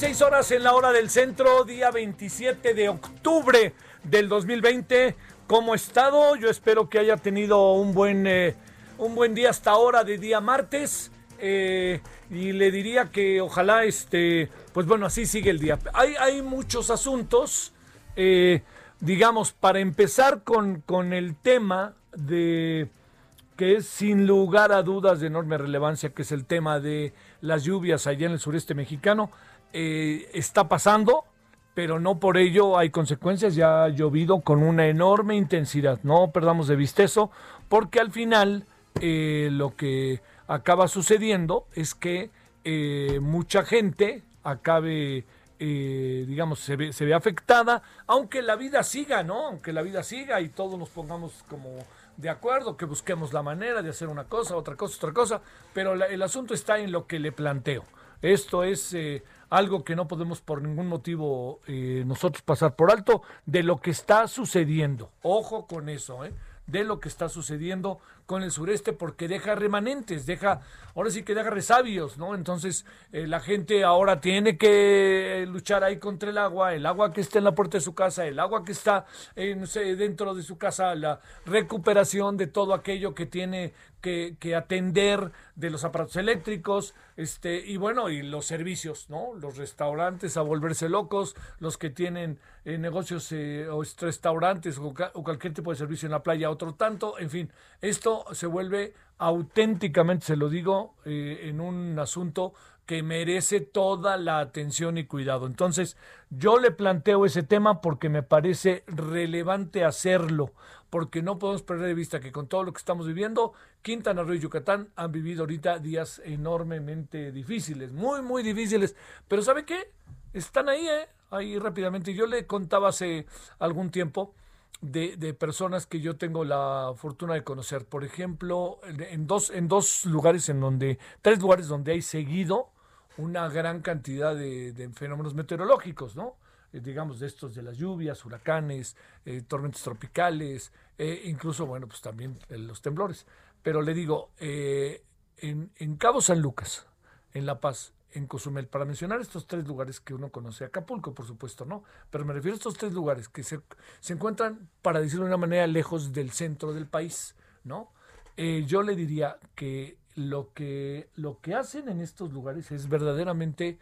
16 horas en la hora del centro, día 27 de octubre del 2020. ¿Cómo estado? Yo espero que haya tenido un buen, eh, un buen día hasta ahora de día martes. eh, y le diría que ojalá, este, pues bueno, así sigue el día. Hay, hay muchos asuntos. eh, digamos, para empezar con, con el tema de que es sin lugar a dudas de enorme relevancia, que es el tema de las lluvias allá en el sureste mexicano. Eh, está pasando, pero no por ello hay consecuencias. Ya ha llovido con una enorme intensidad. No perdamos de vista eso, porque al final eh, lo que acaba sucediendo es que eh, mucha gente acabe digamos, se ve, se ve afectada, aunque la vida siga, ¿no? Aunque la vida siga y todos nos pongamos como de acuerdo, que busquemos la manera de hacer una cosa, otra cosa, otra cosa, pero el asunto está en lo que le planteo. Esto es algo que no podemos por ningún motivo eh, nosotros pasar por alto de lo que está sucediendo. Ojo con eso, ¿eh? de lo que está sucediendo con el sureste porque deja remanentes, deja, ahora sí que deja resabios, ¿no? Entonces eh, la gente ahora tiene que eh, luchar ahí contra el agua, el agua que está en la puerta de su casa, el agua que está eh, no sé, dentro de su casa, la recuperación de todo aquello que tiene que, que atender de los aparatos eléctricos, este, y bueno, y los servicios, ¿no? Los restaurantes a volverse locos, los que tienen eh, negocios eh, o est- restaurantes o, o cualquier tipo de servicio en la playa, otro tanto, en fin, esto se vuelve auténticamente, se lo digo, eh, en un asunto que merece toda la atención y cuidado. Entonces, yo le planteo ese tema porque me parece relevante hacerlo, porque no podemos perder de vista que con todo lo que estamos viviendo, Quintana Roo y Yucatán han vivido ahorita días enormemente difíciles, muy, muy difíciles. Pero ¿sabe qué? Están ahí, ¿eh? Ahí rápidamente. Yo le contaba hace algún tiempo de, de personas que yo tengo la fortuna de conocer. Por ejemplo, en- dos, en dos lugares en donde, tres lugares donde hay seguido una gran cantidad de, fenómenos meteorológicos, ¿no? Eh, digamos, de estos de las lluvias, huracanes, eh, tormentas tropicales, eh, incluso, bueno, pues también los temblores. Pero le digo, en, en Cabo San Lucas, en La Paz, en Cozumel, para mencionar estos tres lugares que uno conoce, Acapulco, por supuesto, ¿no? Pero me refiero a estos tres lugares que se, se encuentran, para decirlo de una manera, lejos del centro del país, ¿no? Eh, yo le diría que lo que lo que hacen en estos lugares es verdaderamente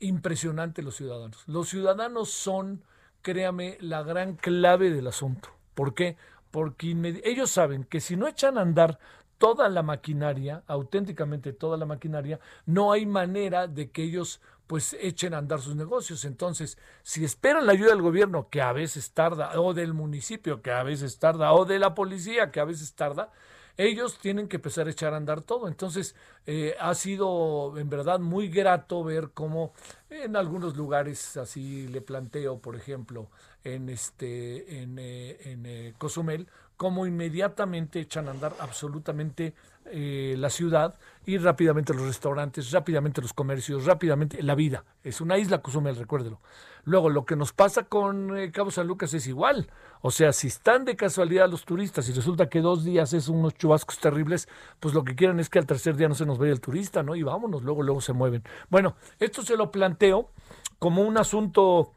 impresionante los ciudadanos. Los ciudadanos son, créame, la gran clave del asunto. ¿Por qué? Porque ellos saben que si no echan a andar toda la maquinaria, auténticamente toda la maquinaria, no hay manera de que ellos pues echen a andar sus negocios. Entonces, si esperan la ayuda del gobierno, que a veces tarda, o del municipio, que a veces tarda, o de la policía, que a veces tarda, ellos tienen que empezar a echar a andar todo. Entonces, eh, ha sido en verdad muy grato ver cómo en algunos lugares, así le planteo, por ejemplo, en este, en, eh, en eh, Cozumel, cómo inmediatamente echan a andar absolutamente eh, la ciudad y rápidamente los restaurantes, rápidamente los comercios, rápidamente la vida. Es una isla Cozumel, recuérdelo. Luego, lo que nos pasa con eh, Cabo San Lucas es igual. O sea, si están de casualidad los turistas y resulta que dos días es unos chubascos terribles, pues lo que quieren es que al tercer día no se nos vaya el turista, ¿no? Y vámonos, luego, luego se mueven. Bueno, esto se lo planteo como un asunto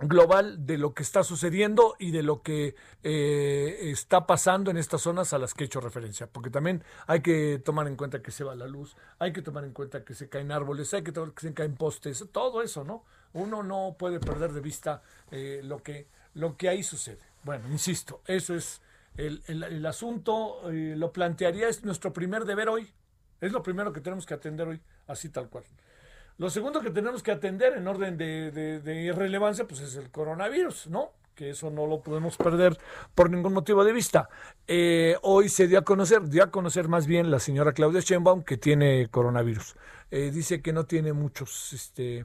global de lo que está sucediendo y de lo que eh, está pasando en estas zonas a las que he hecho referencia, porque también hay que tomar en cuenta que se va la luz, hay que tomar en cuenta que se caen árboles, hay que tomar que se caen postes, todo eso, ¿no? Uno no puede perder de vista eh, lo, que, lo que ahí sucede. Bueno, insisto, eso es el, el, asunto, eh, lo plantearía, es nuestro primer deber hoy, es lo primero que tenemos que atender hoy, así tal cual. Lo segundo que tenemos que atender en orden de, irrelevancia, pues es el coronavirus, ¿no? Que eso no lo podemos perder por ningún motivo de vista. Eh, hoy se dio a conocer, dio a conocer más bien la señora Claudia Sheinbaum que tiene coronavirus. Eh, dice que no tiene muchos, este,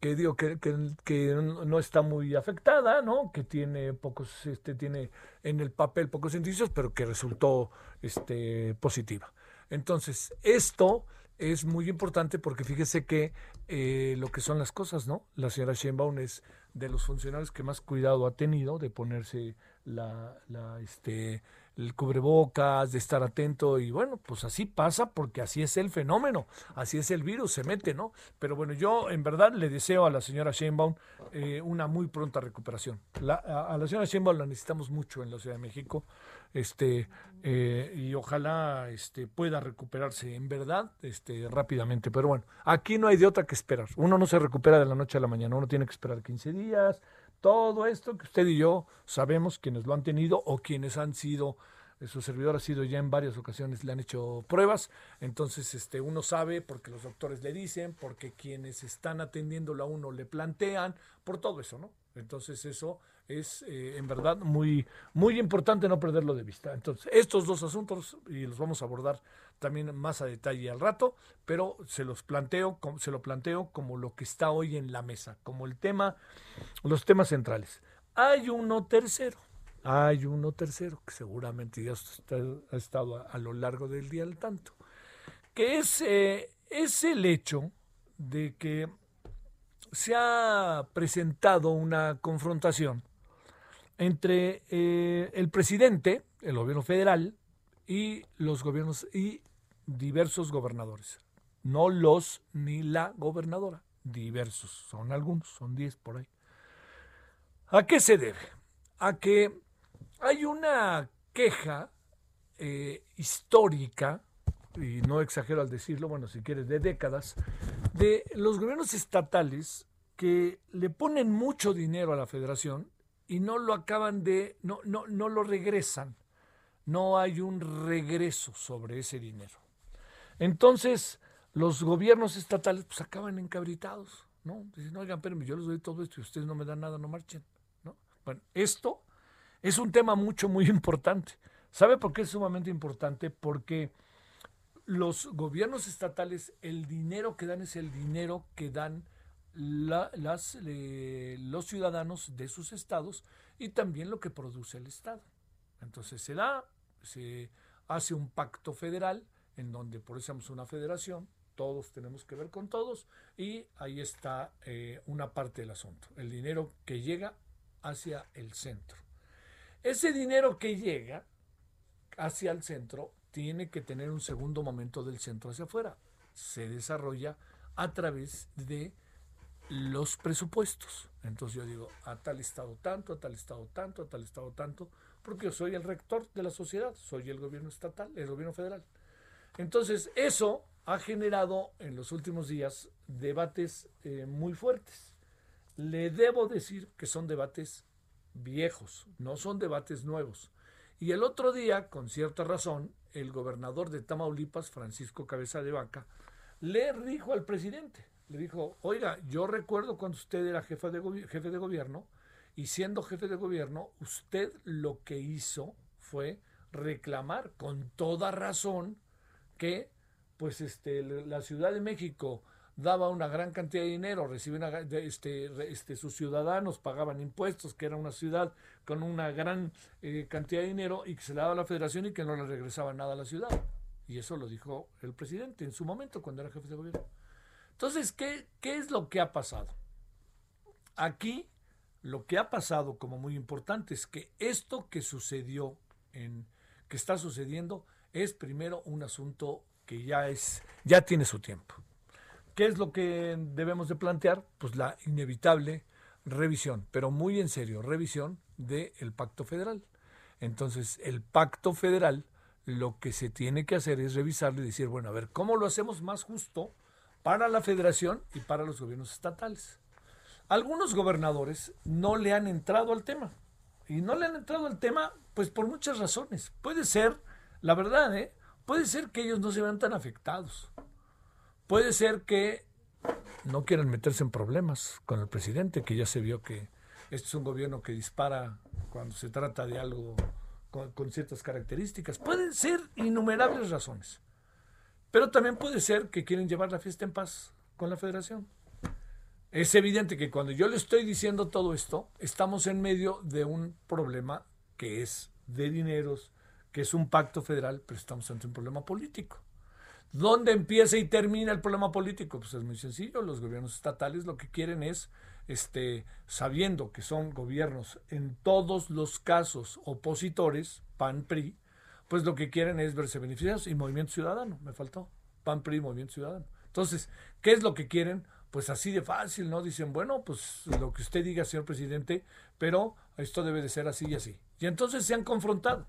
que digo que, que, no está muy afectada, ¿no? Que tiene pocos, este, tiene en el papel pocos indicios, pero que resultó, este, positiva. Entonces, esto es muy importante porque fíjese que eh, lo que son las cosas, ¿no? La señora Sheinbaum es de los funcionarios que más cuidado ha tenido de ponerse la, la este, el cubrebocas, de estar atento y bueno, pues así pasa porque así es el fenómeno, así es el virus, se mete, ¿no? Pero bueno, yo en verdad le deseo a la señora Sheinbaum eh, una muy pronta recuperación. a, la señora Sheinbaum la necesitamos mucho en la Ciudad de México, este, eh, y ojalá este, pueda recuperarse en verdad este, rápidamente. Pero bueno, aquí no hay de otra que esperar. Uno no se recupera de la noche a la mañana, uno tiene que esperar 15 días, todo esto que usted y yo sabemos, quienes lo han tenido o quienes han sido, eh, su servidor ha sido ya en varias ocasiones, le han hecho pruebas, entonces este, uno sabe porque los doctores le dicen, porque quienes están atendiéndolo a uno le plantean, por todo eso, ¿no? Entonces eso es eh, en verdad muy, muy importante no perderlo de vista. Entonces, estos dos asuntos, y los vamos a abordar también más a detalle al rato, pero se los planteo, se lo planteo como lo que está hoy en la mesa, como el tema, los temas centrales. Hay uno tercero, hay uno tercero, que seguramente ya ha estado a, lo largo del día al tanto, que es, eh, es el hecho de que se ha presentado una confrontación entre eh, el presidente, el gobierno federal y los gobiernos y diversos gobernadores. No los ni la gobernadora, diversos, son algunos, son 10 por ahí. ¿A qué se debe? A que hay una queja eh, histórica, y no exagero al decirlo, bueno, si quieres, de décadas, de los gobiernos estatales que le ponen mucho dinero a la federación y no lo acaban de, no, no, no lo regresan. No hay un regreso sobre ese dinero. Entonces, los gobiernos estatales pues acaban encabritados, ¿no? Dicen, oigan, pero yo les doy todo esto y ustedes no me dan nada, no marchen, ¿no? Bueno, esto es un tema mucho, muy importante. ¿Sabe por qué es sumamente importante? Porque los gobiernos estatales, el dinero que dan es el dinero que dan las, los ciudadanos de sus estados y también lo que produce el Estado. Entonces se da, se hace un pacto federal en donde por eso somos una federación, todos tenemos que ver con todos y ahí está eh, una parte del asunto, el dinero que llega hacia el centro. Ese dinero que llega hacia el centro tiene que tener un segundo momento del centro hacia afuera. Se desarrolla a través de los presupuestos. Entonces yo digo, a tal estado tanto, a tal estado tanto, a tal estado tanto, porque yo soy el rector de la sociedad, soy el gobierno estatal, el gobierno federal. Entonces eso ha generado en los últimos días debates eh, muy fuertes. Le debo decir que son debates viejos, no son debates nuevos. Y el otro día, con cierta razón, el gobernador de Tamaulipas, Francisco Cabeza de Vaca, le dijo al presidente, le dijo, oiga, yo recuerdo cuando usted era jefe de, jefe de gobierno y siendo jefe de gobierno, usted lo que hizo fue reclamar con toda razón que pues este, la Ciudad de México daba una gran cantidad de dinero, recibía este, este, sus ciudadanos pagaban impuestos, que era una ciudad con una gran eh, cantidad de dinero y que se le daba a la federación y que no le regresaba nada a la ciudad. Y eso lo dijo el presidente en su momento cuando era jefe de gobierno. Entonces, ¿qué, ¿qué es lo que ha pasado? Aquí lo que ha pasado como muy importante es que esto que sucedió, en, que está sucediendo, es primero un asunto que ya es, ya tiene su tiempo. ¿Qué es lo que debemos de plantear? Pues la inevitable revisión, pero muy en serio, revisión del pacto federal. Entonces, el pacto federal lo que se tiene que hacer es revisarlo y decir, bueno, a ver, ¿cómo lo hacemos más justo para la federación y para los gobiernos estatales? Algunos gobernadores no le han entrado al tema. Y no le han entrado al tema, pues por muchas razones. Puede ser, la verdad, ¿eh? puede ser que ellos no se vean tan afectados. Puede ser que no quieran meterse en problemas con el presidente, que ya se vio que este es un gobierno que dispara cuando se trata de algo con, ciertas características. Pueden ser innumerables razones. Pero también puede ser que quieren llevar la fiesta en paz con la federación. Es evidente que cuando yo le estoy diciendo todo esto, estamos en medio de un problema que es de dineros, que es un pacto federal, pero estamos ante un problema político. ¿Dónde empieza y termina el problema político? Pues es muy sencillo. Los gobiernos estatales lo que quieren es este, sabiendo que son gobiernos en todos los casos opositores, PAN, PRI, pues lo que quieren es verse beneficiados y Movimiento Ciudadano, me faltó, PAN, PRI, Movimiento Ciudadano. Entonces, ¿qué es lo que quieren? Pues así de fácil, ¿no? Dicen, bueno, pues lo que usted diga, señor presidente, pero esto debe de ser así y así. Y entonces se han confrontado.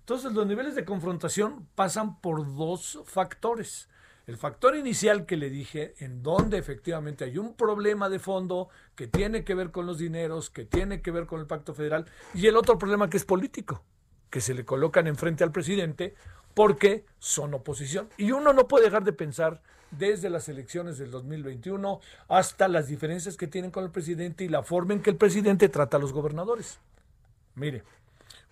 Entonces, los niveles de confrontación pasan por dos factores. El factor inicial que le dije, en donde efectivamente hay un problema de fondo que tiene que ver con los dineros, que tiene que ver con el pacto federal, y el otro problema que es político, que se le colocan enfrente al presidente porque son oposición. Y uno no puede dejar de pensar desde las elecciones del 2021 hasta las diferencias que tienen con el presidente y la forma en que el presidente trata a los gobernadores. Mire,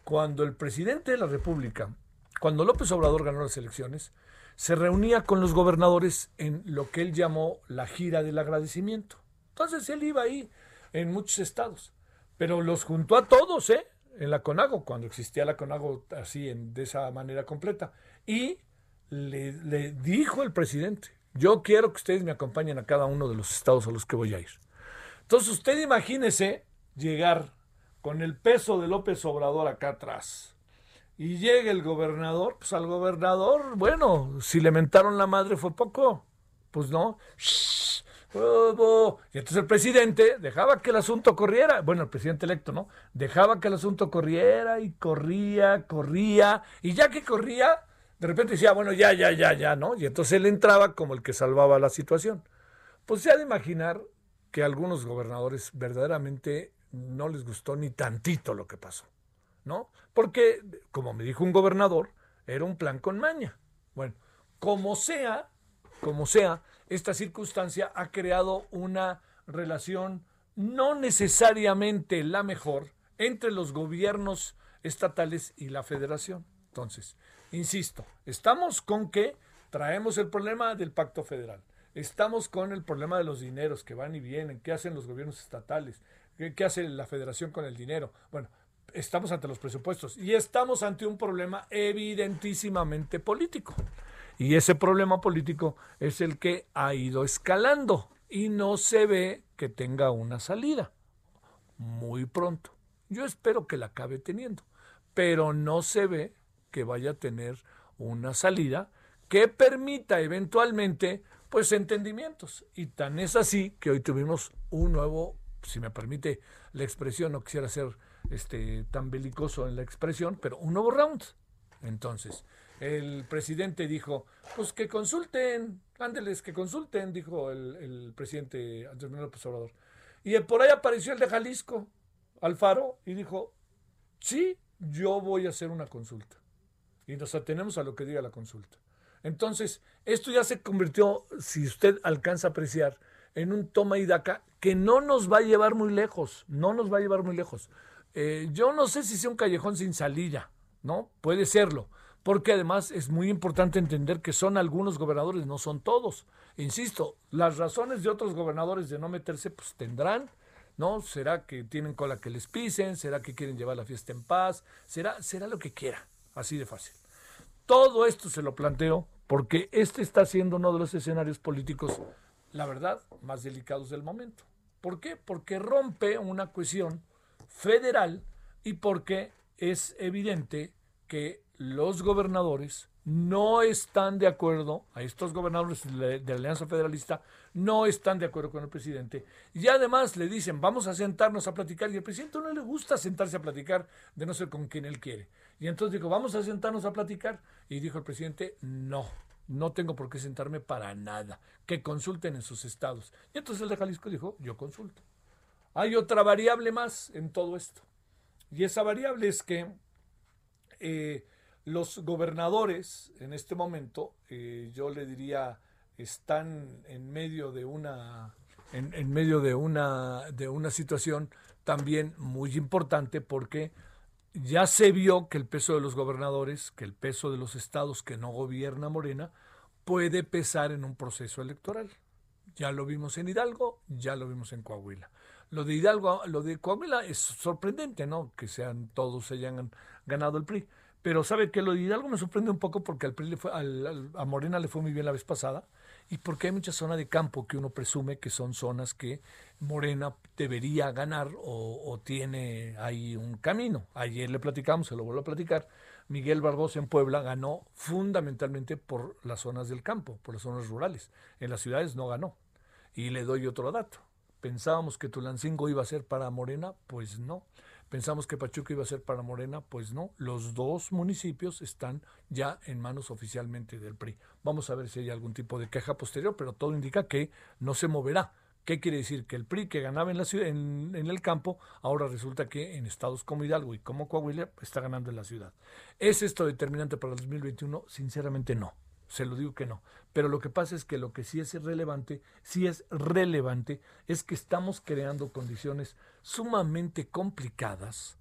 cuando el presidente de la República, cuando López Obrador ganó las elecciones, se reunía con los gobernadores en lo que él llamó la gira del agradecimiento. Entonces él iba ahí en muchos estados, pero los juntó a todos, ¿eh? En la CONAGO, cuando existía la CONAGO así, en, de esa manera completa. Y le, dijo el presidente, yo quiero que ustedes me acompañen a cada uno de los estados a los que voy a ir. Entonces usted imagínese llegar con el peso de López Obrador acá atrás, y llega el gobernador, pues al gobernador, bueno, si le mentaron la madre fue poco, pues no. Y entonces el presidente dejaba que el asunto corriera, bueno, el presidente electo, ¿no? Dejaba que el asunto corriera y corría, corría, y ya que corría, de repente decía, bueno, ya, ya, ya, ya, ¿no? Y entonces él entraba como el que salvaba la situación. Pues se ha de imaginar que algunos gobernadores verdaderamente no les gustó ni tantito lo que pasó. ¿no? Porque, como me dijo un gobernador, era un plan con maña. Bueno, como sea, como sea, esta circunstancia ha creado una relación no necesariamente la mejor entre los gobiernos estatales y la federación. Entonces, insisto, estamos con que traemos el problema del pacto federal. Estamos con el problema de los dineros que van y vienen, qué hacen los gobiernos estatales, qué, hace la federación con el dinero. Bueno, estamos ante los presupuestos y estamos ante un problema evidentísimamente político. Y ese problema político es el que ha ido escalando y no se ve que tenga una salida muy pronto. Yo espero que la acabe teniendo, pero no se ve que vaya a tener una salida que permita eventualmente pues entendimientos. Y tan es así que hoy tuvimos un nuevo, si me permite la expresión, no quisiera ser este, tan belicoso en la expresión, pero un nuevo round. Entonces, el presidente dijo, pues que consulten, ándeles, que consulten, dijo el, presidente Andrés Manuel López Obrador. Y por ahí apareció el de Jalisco, Alfaro, y dijo, sí, yo voy a hacer una consulta. Y nos atenemos a lo que diga la consulta. Entonces, esto ya se convirtió, si usted alcanza a apreciar, en un toma y daca que no nos va a llevar muy lejos, no nos va a llevar muy lejos. Eh, yo no sé si sea un callejón sin salida, ¿no? Puede serlo, porque además es muy importante entender que son algunos gobernadores, no son todos. Insisto, las razones de otros gobernadores de no meterse, pues tendrán, ¿no? ¿Será que tienen cola que les pisen? ¿Será que quieren llevar la fiesta en paz? ¿Será, será lo que quiera? Así de fácil. Todo esto se lo planteo porque este está siendo uno de los escenarios políticos, la verdad, más delicados del momento. ¿Por qué? Porque rompe una cuestión federal y porque es evidente que los gobernadores no están de acuerdo, a estos gobernadores de la Alianza Federalista, no están de acuerdo con el presidente. Y además le dicen, vamos a sentarnos a platicar. Y al presidente no le gusta sentarse a platicar de no ser con quien él quiere. Y entonces dijo, vamos a sentarnos a platicar. Y dijo el presidente, no, no tengo por qué sentarme para nada. Que consulten en sus estados. Y entonces el de Jalisco dijo, yo consulto. Hay otra variable más en todo esto. Y esa variable es que eh, los gobernadores en este momento, eh, yo le diría, están en medio de una en, medio de una de una situación también muy importante porque ya se vio que el peso de los gobernadores, que el peso de los estados que no gobierna Morena puede pesar en un proceso electoral. Ya lo vimos en Hidalgo, ya lo vimos en Coahuila. Lo de Hidalgo, lo de Coahuila es sorprendente, ¿no? Que sean todos hayan ganado el PRI. Pero sabe que lo de Hidalgo me sorprende un poco porque al PRI le fue, a Morena le fue muy bien la vez pasada y porque hay mucha zona de campo que uno presume que son zonas que Morena debería ganar o, tiene ahí un camino. Ayer le platicamos, se lo vuelvo a platicar, Miguel Barbosa en Puebla ganó fundamentalmente por las zonas del campo, por las zonas rurales. En las ciudades no ganó. Y le doy otro dato. Pensábamos que Tulancingo iba a ser para Morena, pues no. Pensamos que Pachuca iba a ser para Morena, pues no. Los dos municipios están ya en manos oficialmente del PRI. Vamos a ver si hay algún tipo de queja posterior, pero todo indica que no se moverá. ¿Qué quiere decir? Que el PRI que ganaba en, la ciudad, en, en, el campo, ahora resulta que en estados como Hidalgo y como Coahuila está ganando en la ciudad. ¿Es esto determinante para el 2021? Sinceramente no se lo digo que no. Pero lo que pasa es que lo que sí es relevante, sí es relevante, es que estamos creando condiciones sumamente complicadas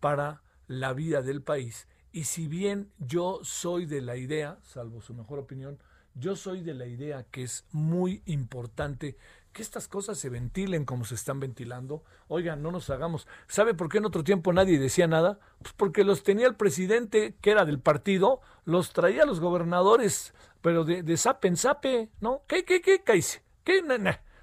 para la vida del país. Y si bien yo soy de la idea, salvo su mejor opinión, yo soy de la idea que es muy importante que estas cosas se ventilen como se están ventilando. Oigan, no nos hagamos. ¿Sabe por qué en otro tiempo nadie decía nada? Pues porque los tenía el presidente, que era del partido, los traía los gobernadores, pero de, de sape en sape, ¿no? ¿Qué, qué, qué, qué ¿Qué?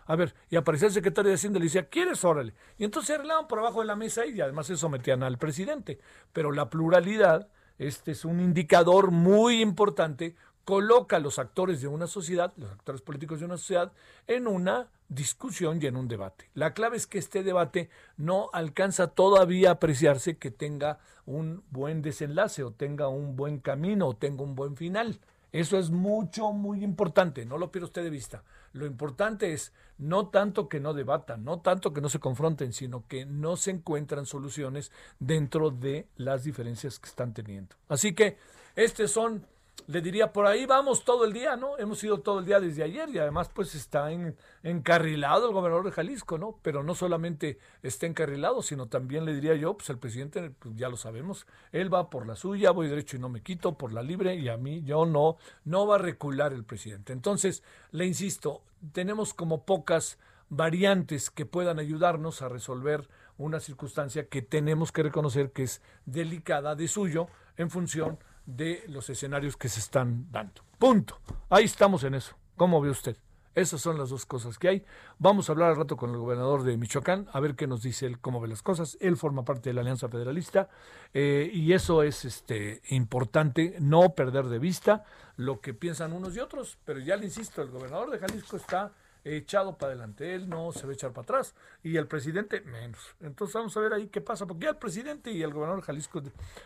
A ver, y aparecía el secretario de Hacienda y le decía, ¿quieres? Órale. Y entonces se arreglaban por abajo de la mesa y además eso metían al presidente. Pero la pluralidad, este es un indicador muy importante coloca a los actores de una sociedad, los actores políticos de una sociedad, en una discusión y en un debate. La clave es que este debate no alcanza todavía a apreciarse que tenga un buen desenlace o tenga un buen camino o tenga un buen final. Eso es mucho, muy importante, no lo pierda usted de vista. Lo importante es no tanto que no debatan, no tanto que no se confronten, sino que no se encuentran soluciones dentro de las diferencias que están teniendo. Así que, estos son le diría por ahí vamos todo el día, ¿no? Hemos ido todo el día desde ayer y además pues está en, encarrilado el gobernador de Jalisco, ¿no? Pero no solamente está encarrilado, sino también le diría yo, pues el presidente, pues, ya lo sabemos, él va por la suya, voy derecho y no me quito, por la libre y a mí yo no, no va a recular el presidente. Entonces, le insisto, tenemos como pocas variantes que puedan ayudarnos a resolver una circunstancia que tenemos que reconocer que es delicada de suyo en función de los escenarios que se están dando. Punto. Ahí estamos en eso. ¿Cómo ve usted? Esas son las dos cosas que hay. Vamos a hablar al rato con el gobernador de Michoacán, a ver qué nos dice él, cómo ve las cosas. Él forma parte de la Alianza Federalista eh, y eso es este, importante, no perder de vista lo que piensan unos y otros. Pero ya le insisto, el gobernador de Jalisco está echado para adelante. Él no se va a echar para atrás y el presidente menos. Entonces vamos a ver ahí qué pasa, porque ya el presidente y el gobernador de Jalisco,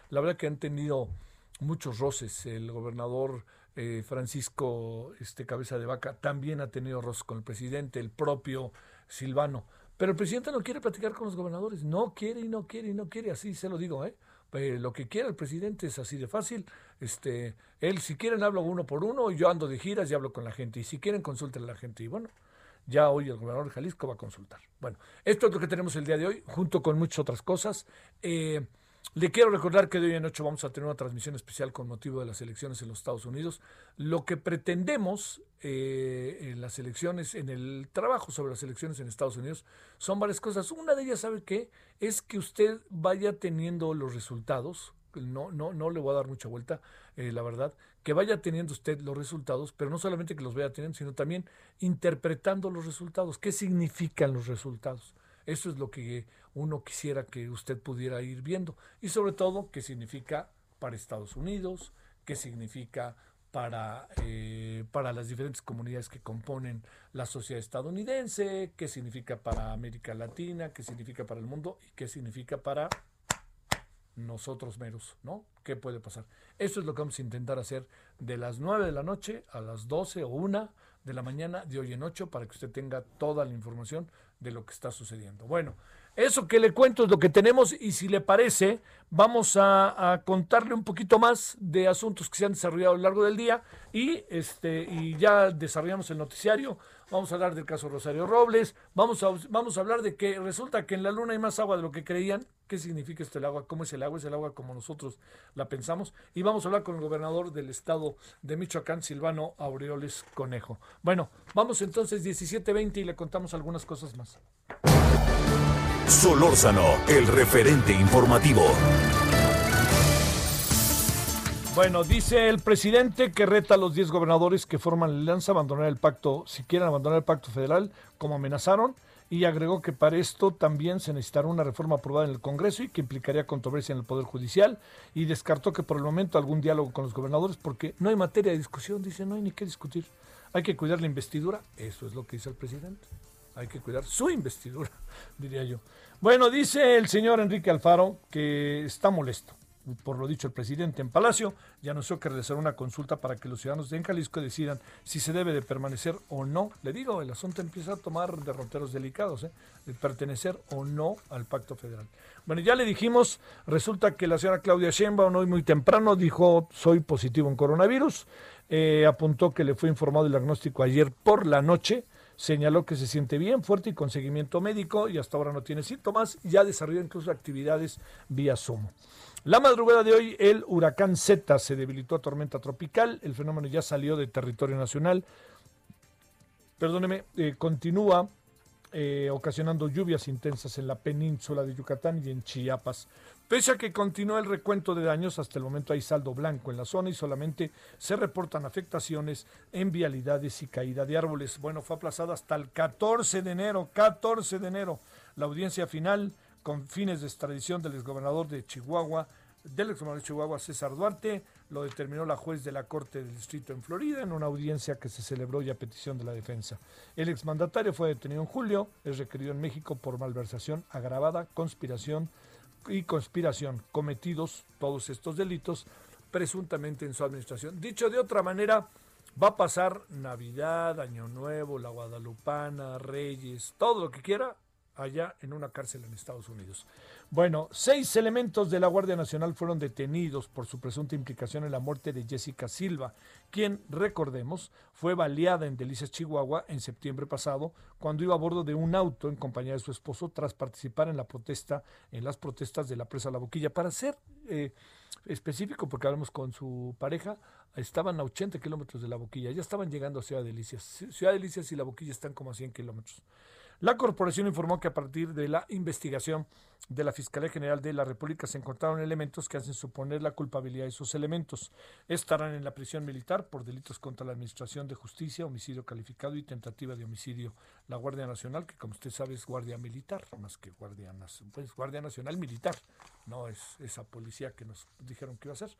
la verdad que han tenido muchos roces. El gobernador eh, Francisco este, Cabeza de Vaca también ha tenido roces con el presidente, el propio Silvano. Pero el presidente no quiere platicar con los gobernadores, no quiere y no quiere y no quiere, así se lo digo, ¿eh? eh lo que quiere el presidente es así de fácil. Este, él, si quieren, hablo uno por uno, yo ando de giras y hablo con la gente. Y si quieren, consulten a la gente. Y bueno, ya hoy el gobernador de Jalisco va a consultar. Bueno, esto es lo que tenemos el día de hoy, junto con muchas otras cosas. Eh, le quiero recordar que de hoy en ocho vamos a tener una transmisión especial con motivo de las elecciones en los Estados Unidos. Lo que pretendemos eh, en las elecciones, en el trabajo sobre las elecciones en Estados Unidos, son varias cosas. Una de ellas, ¿sabe qué? Es que usted vaya teniendo los resultados. No, no, no le voy a dar mucha vuelta, eh, la verdad, que vaya teniendo usted los resultados, pero no solamente que los vaya teniendo, sino también interpretando los resultados. ¿Qué significan los resultados? Eso es lo que uno quisiera que usted pudiera ir viendo. Y sobre todo, qué significa para Estados Unidos, qué significa para, eh, para las diferentes comunidades que componen la sociedad estadounidense, qué significa para América Latina, qué significa para el mundo y qué significa para nosotros meros, ¿no? ¿Qué puede pasar? Eso es lo que vamos a intentar hacer de las 9 de la noche a las 12 o 1 de la mañana de hoy en 8 para que usted tenga toda la información de lo que está sucediendo. Bueno, eso que le cuento es lo que tenemos y si le parece, vamos a, contarle un poquito más de asuntos que se han desarrollado a lo largo del día y, este, y ya desarrollamos el noticiario. Vamos a hablar del caso Rosario Robles, vamos a, vamos a hablar de que resulta que en la luna hay más agua de lo que creían. ¿Qué significa esto el agua? ¿Cómo es el agua? Es el agua como nosotros la pensamos. Y vamos a hablar con el gobernador del estado de Michoacán, Silvano Aureoles Conejo. Bueno, vamos entonces 17.20 y le contamos algunas cosas más. Solórzano, el referente informativo. Bueno, dice el presidente que reta a los 10 gobernadores que forman la alianza a abandonar el pacto, si quieren abandonar el pacto federal, como amenazaron, y agregó que para esto también se necesitará una reforma aprobada en el Congreso y que implicaría controversia en el Poder Judicial, y descartó que por el momento algún diálogo con los gobernadores, porque no hay materia de discusión, dice, no hay ni qué discutir. Hay que cuidar la investidura, eso es lo que dice el presidente. Hay que cuidar su investidura, diría yo. Bueno, dice el señor Enrique Alfaro que está molesto por lo dicho el presidente en Palacio, ya anunció que realizará una consulta para que los ciudadanos de Jalisco decidan si se debe de permanecer o no. Le digo, el asunto empieza a tomar derroteros delicados, ¿eh? de pertenecer o no al pacto federal. Bueno, ya le dijimos, resulta que la señora Claudia Sheinbaum hoy muy temprano dijo soy positivo en coronavirus, eh, apuntó que le fue informado el diagnóstico ayer por la noche, señaló que se siente bien, fuerte y con seguimiento médico y hasta ahora no tiene síntomas, ya desarrolló incluso actividades vía Zoom. La madrugada de hoy el huracán Z se debilitó a tormenta tropical, el fenómeno ya salió de territorio nacional, perdóneme, eh, continúa eh, ocasionando lluvias intensas en la península de Yucatán y en Chiapas. Pese a que continúa el recuento de daños, hasta el momento hay saldo blanco en la zona y solamente se reportan afectaciones en vialidades y caída de árboles. Bueno, fue aplazada hasta el 14 de enero, 14 de enero, la audiencia final con fines de extradición del exgobernador de Chihuahua, del exgobernador de Chihuahua César Duarte, lo determinó la juez de la Corte del Distrito en Florida en una audiencia que se celebró ya a petición de la defensa. El exmandatario fue detenido en julio, es requerido en México por malversación agravada, conspiración, y conspiración cometidos todos estos delitos presuntamente en su administración. Dicho de otra manera, va a pasar Navidad, Año Nuevo, la Guadalupana, Reyes, todo lo que quiera allá en una cárcel en Estados Unidos. Bueno, seis elementos de la Guardia Nacional fueron detenidos por su presunta implicación en la muerte de Jessica Silva, quien, recordemos, fue baleada en Delicias, Chihuahua, en septiembre pasado, cuando iba a bordo de un auto en compañía de su esposo tras participar en la protesta, en las protestas de la presa La Boquilla. Para ser eh, específico, porque hablamos con su pareja, estaban a 80 kilómetros de La Boquilla, ya estaban llegando a Ciudad Delicias. Ciudad Delicias y La Boquilla están como a 100 kilómetros. La corporación informó que a partir de la investigación de la Fiscalía General de la República se encontraron elementos que hacen suponer la culpabilidad de esos elementos. Estarán en la prisión militar por delitos contra la Administración de Justicia, homicidio calificado y tentativa de homicidio. La Guardia Nacional, que como usted sabe es Guardia Militar, más que Guardia, pues, Guardia Nacional Militar, no es esa policía que nos dijeron que iba a ser.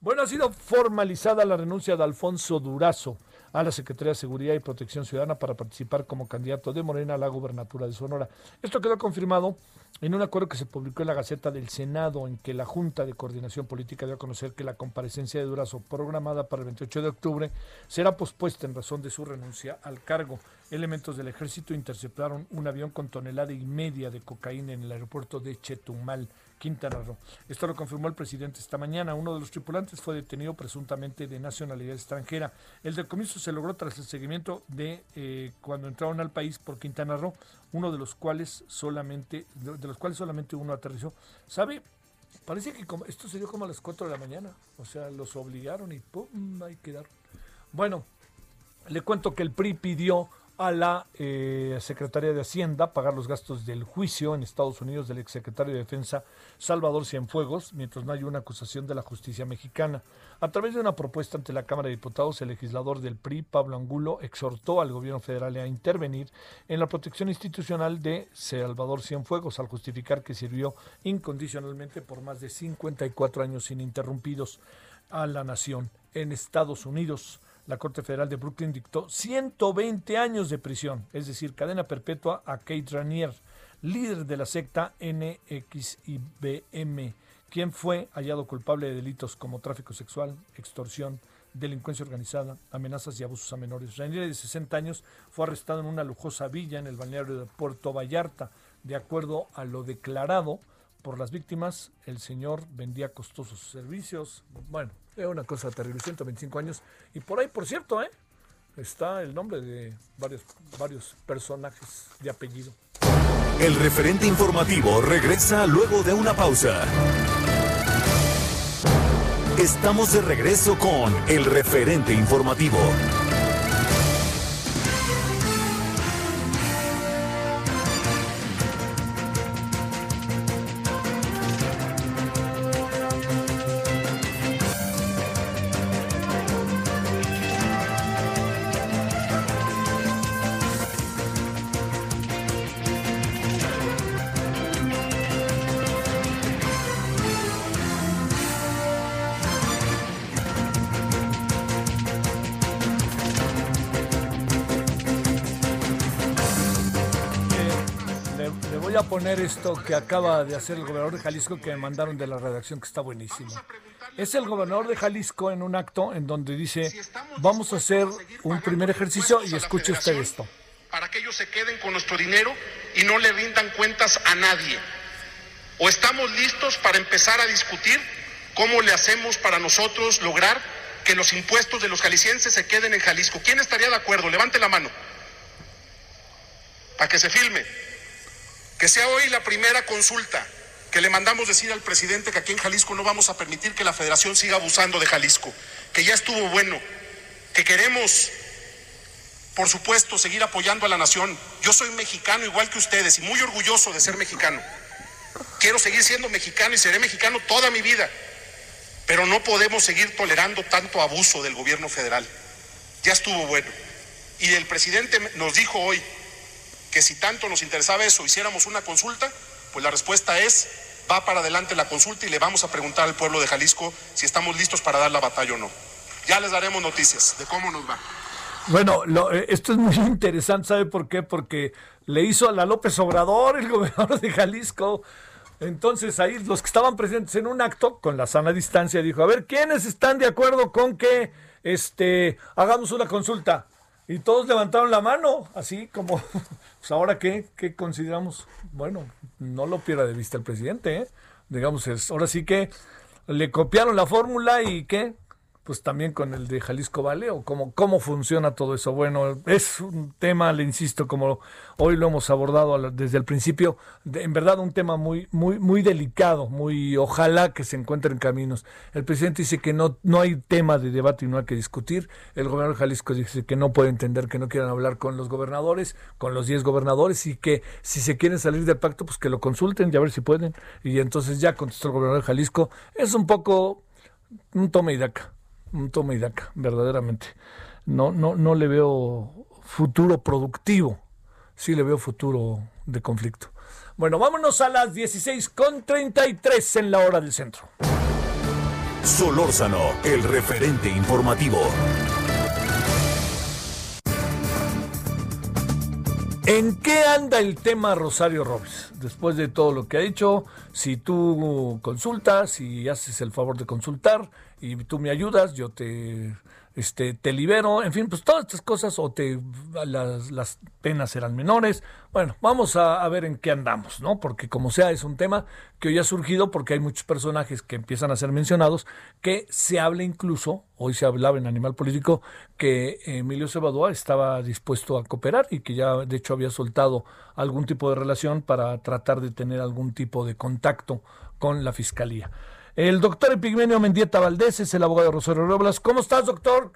Bueno, ha sido formalizada la renuncia de Alfonso Durazo a la Secretaría de Seguridad y Protección Ciudadana para participar como candidato de Morena a la gubernatura de Sonora. Esto quedó confirmado en un acuerdo que se publicó en la Gaceta del Senado, en que la Junta de Coordinación Política dio a conocer que la comparecencia de Durazo, programada para el 28 de octubre, será pospuesta en razón de su renuncia al cargo. Elementos del ejército interceptaron un avión con tonelada y media de cocaína en el aeropuerto de Chetumal. Quintana Roo. Esto lo confirmó el presidente esta mañana. Uno de los tripulantes fue detenido presuntamente de nacionalidad extranjera. El decomiso se logró tras el seguimiento de eh, cuando entraron al país por Quintana Roo, uno de los cuales solamente, de los cuales solamente uno aterrizó. ¿Sabe? Parece que esto se dio como a las 4 de la mañana. O sea, los obligaron y ¡pum! Ahí quedaron. Bueno, le cuento que el PRI pidió a la eh, Secretaría de Hacienda pagar los gastos del juicio en Estados Unidos del exsecretario de Defensa Salvador Cienfuegos, mientras no haya una acusación de la justicia mexicana. A través de una propuesta ante la Cámara de Diputados, el legislador del PRI, Pablo Angulo, exhortó al gobierno federal a intervenir en la protección institucional de Salvador Cienfuegos, al justificar que sirvió incondicionalmente por más de 54 años ininterrumpidos. a la nación en Estados Unidos. La Corte Federal de Brooklyn dictó 120 años de prisión, es decir, cadena perpetua a Kate Ranier, líder de la secta NXIBM, quien fue hallado culpable de delitos como tráfico sexual, extorsión, delincuencia organizada, amenazas y abusos a menores. Ranier, de 60 años, fue arrestado en una lujosa villa en el balneario de Puerto Vallarta. De acuerdo a lo declarado por las víctimas, el señor vendía costosos servicios. Bueno, es una cosa terrible, 125 años. Y por ahí, por cierto, ¿eh? está el nombre de varios, varios personajes de apellido. El referente informativo regresa luego de una pausa. Estamos de regreso con el referente informativo. Esto que acaba de hacer el gobernador de Jalisco que me mandaron de la redacción, que está buenísimo. Es el gobernador de Jalisco en un acto en donde dice, vamos a hacer un primer ejercicio y escuche usted esto. Para que ellos se queden con nuestro dinero y no le rindan cuentas a nadie. O estamos listos para empezar a discutir cómo le hacemos para nosotros lograr que los impuestos de los jaliscienses se queden en Jalisco. ¿Quién estaría de acuerdo? Levante la mano. Para que se filme. Que sea hoy la primera consulta que le mandamos decir al presidente que aquí en Jalisco no vamos a permitir que la federación siga abusando de Jalisco, que ya estuvo bueno, que queremos, por supuesto, seguir apoyando a la nación. Yo soy mexicano igual que ustedes y muy orgulloso de ser mexicano. Quiero seguir siendo mexicano y seré mexicano toda mi vida, pero no podemos seguir tolerando tanto abuso del gobierno federal. Ya estuvo bueno. Y el presidente nos dijo hoy, que si tanto nos interesaba eso, hiciéramos una consulta, pues la respuesta es, va para adelante la consulta y le vamos a preguntar al pueblo de Jalisco si estamos listos para dar la batalla o no. Ya les daremos noticias de cómo nos va. Bueno, eh, esto es muy interesante, ¿sabe por qué? Porque le hizo a la López Obrador, el gobernador de Jalisco. Entonces ahí los que estaban presentes en un acto con la sana distancia dijo, a ver, ¿quiénes están de acuerdo con que este hagamos una consulta? Y todos levantaron la mano, así como, pues ahora qué, qué consideramos, bueno, no lo pierda de vista el presidente, ¿eh? digamos, es, ahora sí que le copiaron la fórmula y qué, pues también con el de Jalisco Vale o cómo, cómo funciona todo eso. Bueno, es un tema, le insisto, como hoy lo hemos abordado desde el principio, en verdad un tema muy, muy, muy delicado, muy ojalá que se encuentren caminos. El presidente dice que no, no hay tema de debate y no hay que discutir. El gobernador de Jalisco dice que no puede entender que no quieran hablar con los gobernadores, con los 10 gobernadores y que si se quieren salir del pacto, pues que lo consulten y a ver si pueden. Y entonces ya contestó el gobernador de Jalisco. Es un poco un toma y daca un toma y daca, verdaderamente. No, no, no le veo futuro productivo, sí le veo futuro de conflicto. Bueno, vámonos a las 16 con 33 en la hora del centro. Solórzano, el referente informativo. ¿En qué anda el tema Rosario Robles? Después de todo lo que ha dicho, si tú consultas, y haces el favor de consultar y tú me ayudas, yo te este, te libero, en fin, pues todas estas cosas, o te las, las penas serán menores. Bueno, vamos a, ver en qué andamos, ¿no? Porque como sea, es un tema que hoy ha surgido porque hay muchos personajes que empiezan a ser mencionados, que se habla incluso, hoy se hablaba en Animal Político, que Emilio Cebadoa estaba dispuesto a cooperar y que ya de hecho había soltado algún tipo de relación para tratar de tener algún tipo de contacto con la fiscalía. El doctor Epigmenio Mendieta Valdés es el abogado de Rosario Robles. ¿Cómo estás, doctor?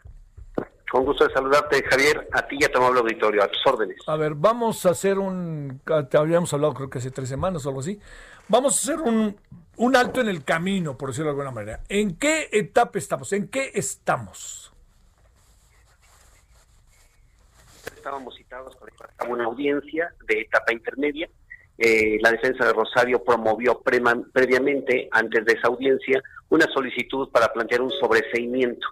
Con gusto de saludarte, Javier, a ti y a tu amable auditorio, a tus órdenes. A ver, vamos a hacer un, te habíamos hablado creo que hace tres semanas o algo así, vamos a hacer un, un alto en el camino, por decirlo de alguna manera. ¿En qué etapa estamos? ¿En qué estamos? Estábamos citados para una audiencia de etapa intermedia eh, la defensa de Rosario promovió previamente, antes de esa audiencia, una solicitud para plantear un sobreseimiento.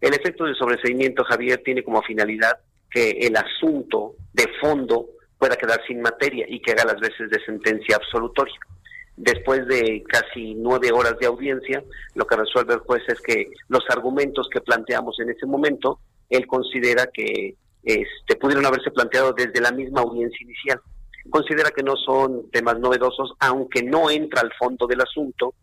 El efecto del sobreseimiento, Javier, tiene como finalidad que el asunto de fondo pueda quedar sin materia y que haga las veces de sentencia absolutoria. Después de casi nueve horas de audiencia, lo que resuelve el juez es que los argumentos que planteamos en ese momento, él considera que este, pudieron haberse planteado desde la misma audiencia inicial. Considera que no son temas novedosos, aunque no entra al fondo del asunto,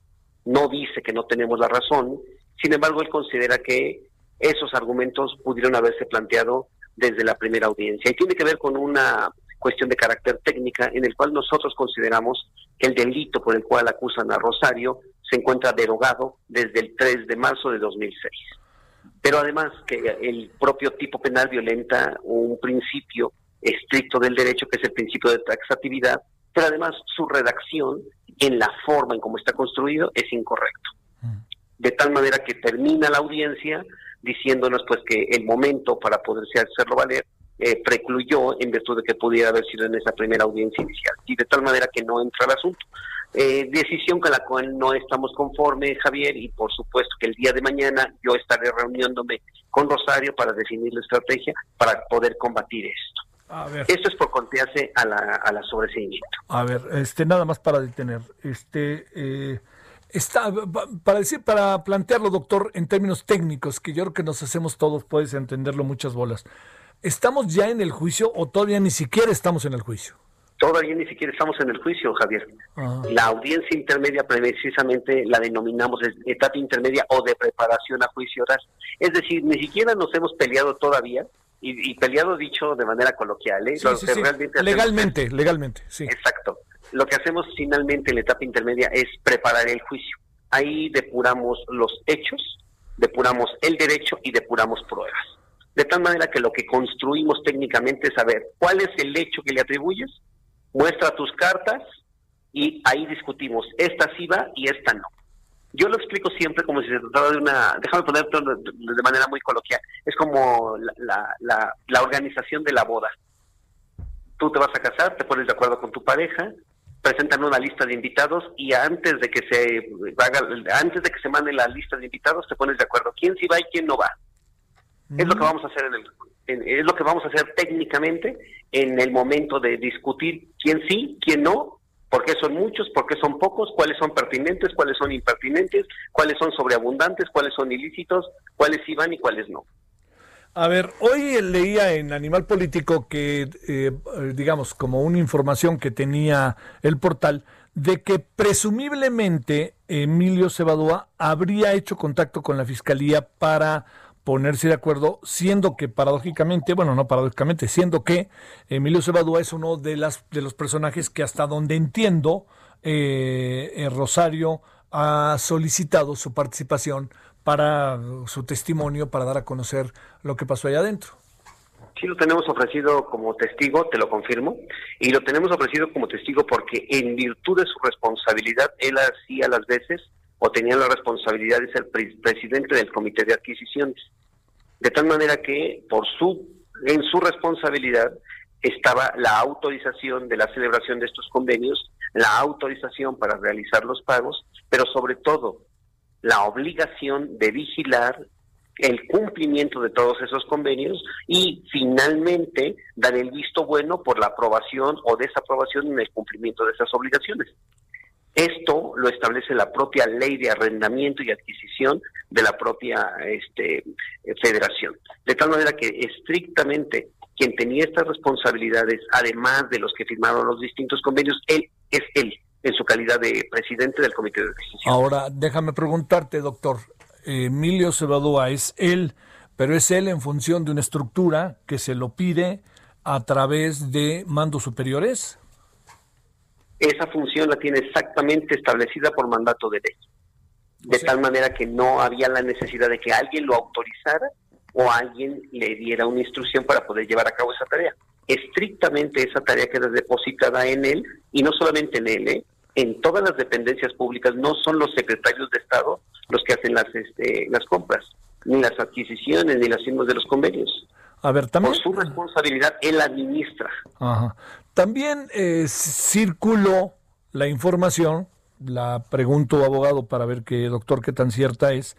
no dice que no tenemos la razón, sin embargo él considera que esos argumentos pudieron haberse planteado desde la primera audiencia. Y tiene que ver con una cuestión de carácter técnica en el cual nosotros consideramos que el delito por el cual acusan a Rosario se encuentra derogado desde el 3 de marzo de 2006 pero además que el propio tipo penal violenta un principio estricto del derecho, que es el principio de taxatividad, pero además su redacción en la forma en cómo está construido es incorrecto. Mm. De tal manera que termina la audiencia diciéndonos pues que el momento para poderse hacerlo valer eh, precluyó en virtud de que pudiera haber sido en esa primera audiencia inicial y de tal manera que no entra el asunto. Eh, decisión con la cual no estamos conformes, Javier, y por supuesto que el día de mañana yo estaré reuniéndome con Rosario para definir la estrategia para poder combatir esto. A ver. Esto es por contearse a la, a la sobreseimiento. A ver, este, nada más para detener. Este, eh, está, para decir, para plantearlo, doctor, en términos técnicos, que yo creo que nos hacemos todos, puedes entenderlo muchas bolas. ¿Estamos ya en el juicio o todavía ni siquiera estamos en el juicio? Todavía ni siquiera estamos en el juicio, Javier. Ah. La audiencia intermedia precisamente la denominamos etapa intermedia o de preparación a juicio oral. Es decir, ni siquiera nos hemos peleado todavía, y, peleado dicho de manera coloquial, ¿eh? legalmente, legalmente, sí. Exacto. Lo que hacemos finalmente en la etapa intermedia es preparar el juicio. Ahí depuramos los hechos, depuramos el derecho y depuramos pruebas. De tal manera que lo que construimos técnicamente es saber cuál es el hecho que le atribuyes, muestra tus cartas y ahí discutimos, esta sí va y esta no. Yo lo explico siempre como si se tratara de una, déjame ponerlo de manera muy coloquial, es como la, la, la, organización de la boda. Tú te vas a casar, te pones de acuerdo con tu pareja, presentan una lista de invitados y antes de que se haga, antes de que se mande la lista de invitados te pones de acuerdo quién sí va y quién no va. Es lo que vamos a hacer en el es lo que vamos a hacer técnicamente en el momento de discutir quién sí, quién no, por qué son muchos, por qué son pocos, cuáles son pertinentes, cuáles son impertinentes, cuáles son sobreabundantes, cuáles son ilícitos, cuáles iban y cuáles no. A ver, hoy leía en Animal Político que, eh, digamos, como una información que tenía el portal, de que presumiblemente Emilio Cebadúa habría hecho contacto con la Fiscalía para ponerse de acuerdo, siendo que paradójicamente, bueno, no paradójicamente, siendo que Emilio Cebadúa es uno de, las, de los personajes que hasta donde entiendo, eh, eh, Rosario ha solicitado su participación para su testimonio, para dar a conocer lo que pasó allá adentro. Sí, lo tenemos ofrecido como testigo, te lo confirmo, y lo tenemos ofrecido como testigo porque en virtud de su responsabilidad, él hacía las veces o tenía la responsabilidad de ser presidente del comité de adquisiciones. De tal manera que por su en su responsabilidad estaba la autorización de la celebración de estos convenios, la autorización para realizar los pagos, pero sobre todo la obligación de vigilar el cumplimiento de todos esos convenios y finalmente dar el visto bueno por la aprobación o desaprobación en el cumplimiento de esas obligaciones. Esto lo establece la propia ley de arrendamiento y adquisición de la propia este, federación. De tal manera que estrictamente quien tenía estas responsabilidades, además de los que firmaron los distintos convenios, él es él, en su calidad de presidente del comité de decisión. Ahora, déjame preguntarte, doctor, Emilio Cebadúa es él, pero es él en función de una estructura que se lo pide a través de mandos superiores esa función la tiene exactamente establecida por mandato de ley. De tal manera que no había la necesidad de que alguien lo autorizara o alguien le diera una instrucción para poder llevar a cabo esa tarea. Estrictamente esa tarea queda depositada en él y no solamente en él, ¿eh? en todas las dependencias públicas no son los secretarios de Estado los que hacen las este, las compras, ni las adquisiciones, ni las firmas de los convenios. A ver, también. Por su responsabilidad, él administra. Ajá. también eh, circuló la información, la pregunto abogado para ver qué doctor qué tan cierta es,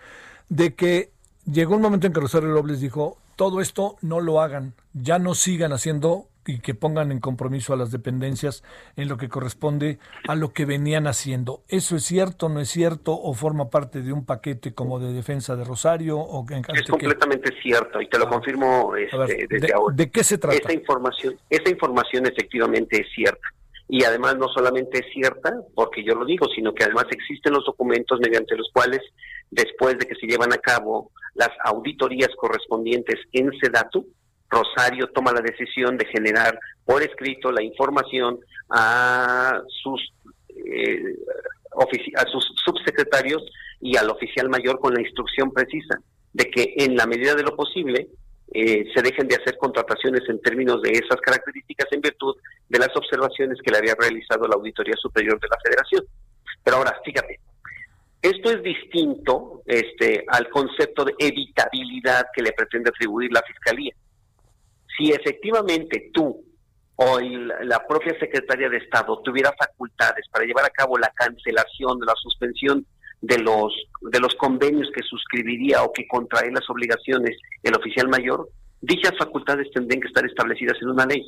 de que llegó un momento en que Rosario Robles dijo, todo esto no lo hagan, ya no sigan haciendo y que pongan en compromiso a las dependencias en lo que corresponde a lo que venían haciendo. ¿Eso es cierto, no es cierto o forma parte de un paquete como de defensa de Rosario? O es completamente cierto y te lo ah. confirmo este, desde ahora. ¿De qué se trata? Esta información, esta información efectivamente es cierta y además no solamente es cierta, porque yo lo digo, sino que además existen los documentos mediante los cuales, después de que se llevan a cabo las auditorías correspondientes en SEDATU, Rosario toma la decisión de generar por escrito la información a sus eh, a sus subsecretarios y al oficial mayor con la instrucción precisa de que en la medida de lo posible eh, se dejen de hacer contrataciones en términos de esas características en virtud de las observaciones que le había realizado la Auditoría Superior de la Federación. Pero ahora, fíjate, esto es distinto este, al concepto de evitabilidad que le pretende atribuir la Fiscalía si efectivamente tú o la propia secretaria de Estado tuviera facultades para llevar a cabo la cancelación, la suspensión de los de los convenios que suscribiría o que contrae las obligaciones el oficial mayor, dichas facultades tendrían que estar establecidas en una ley.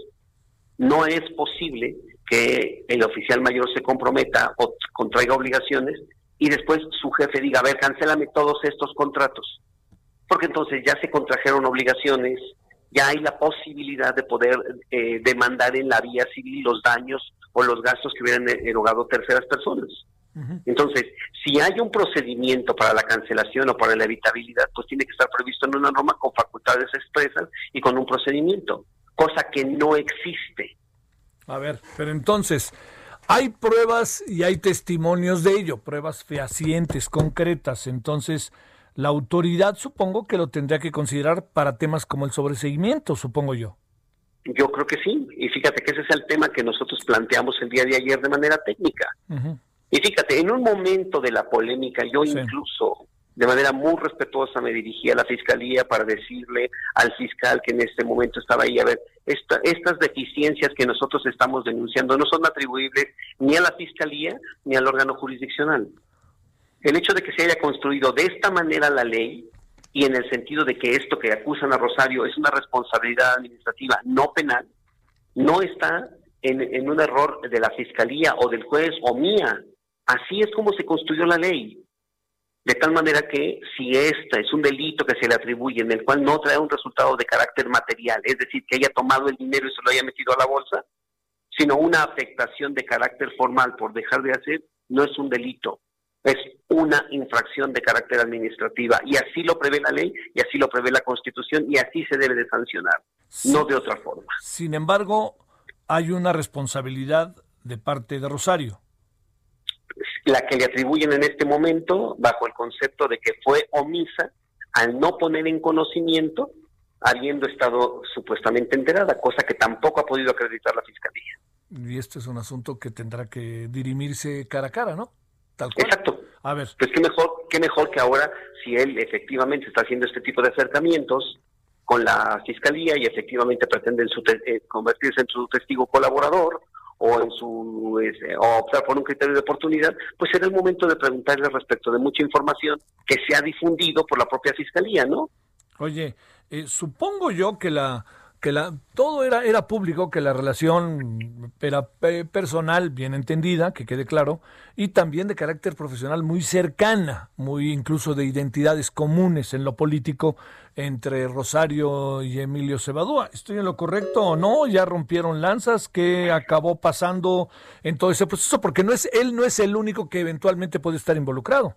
No es posible que el oficial mayor se comprometa o contraiga obligaciones y después su jefe diga, a ver, cancélame todos estos contratos. Porque entonces ya se contrajeron obligaciones, ya hay la posibilidad de poder eh, demandar en la vía civil los daños o los gastos que hubieran erogado terceras personas. Entonces, si hay un procedimiento para la cancelación o para la evitabilidad, pues tiene que estar previsto en una norma con facultades expresas y con un procedimiento, cosa que no existe. A ver, pero entonces, hay pruebas y hay testimonios de ello, pruebas fehacientes, concretas. Entonces, la autoridad supongo que lo tendría que considerar para temas como el sobreseguimiento, supongo yo. Yo creo que sí, y fíjate que ese es el tema que nosotros planteamos el día de ayer de manera técnica. Y fíjate, en un momento de la polémica, yo incluso de manera muy respetuosa me dirigí a la fiscalía para decirle al fiscal que en este momento estaba ahí, a ver, estas deficiencias que nosotros estamos denunciando no son atribuibles ni a la fiscalía ni al órgano jurisdiccional el hecho de que se haya construido de esta manera la ley y en el sentido de que esto que acusan a Rosario es una responsabilidad administrativa no penal, no está en, un error de la fiscalía o del juez o mía. Así es como se construyó la ley. De tal manera que si esta es un delito que se le atribuye en el cual no trae un resultado de carácter material, es decir, que haya tomado el dinero y se lo haya metido a la bolsa, sino una afectación de carácter formal por dejar de hacer, no es un delito, es una infracción de carácter administrativa y así lo prevé la ley y así lo prevé la Constitución y así se debe de sancionar, no de otra forma. Sin embargo, hay una responsabilidad de parte de Rosario. La que le atribuyen en este momento bajo el concepto de que fue omisa al no poner en conocimiento habiendo estado supuestamente enterada, cosa que tampoco ha podido acreditar la Fiscalía. Y este es un asunto que tendrá que dirimirse cara a cara, ¿no? Exacto. A ver. Pues qué mejor, qué mejor que ahora, si él efectivamente está haciendo este tipo de acercamientos con la fiscalía y efectivamente pretende su eh, convertirse en su testigo colaborador o en su este, o optar por un criterio de oportunidad, pues será el momento de preguntarle respecto de mucha información que se ha difundido por la propia fiscalía, ¿no? Oye, eh, supongo yo que la que la, todo era, era público, que la relación era personal, bien entendida, que quede claro, y también de carácter profesional muy cercana, muy incluso de identidades comunes en lo político entre Rosario y Emilio Cebadúa. ¿Estoy en lo correcto o no? ¿Ya rompieron lanzas? ¿Qué acabó pasando en todo ese proceso? Porque no es, él no es el único que eventualmente puede estar involucrado.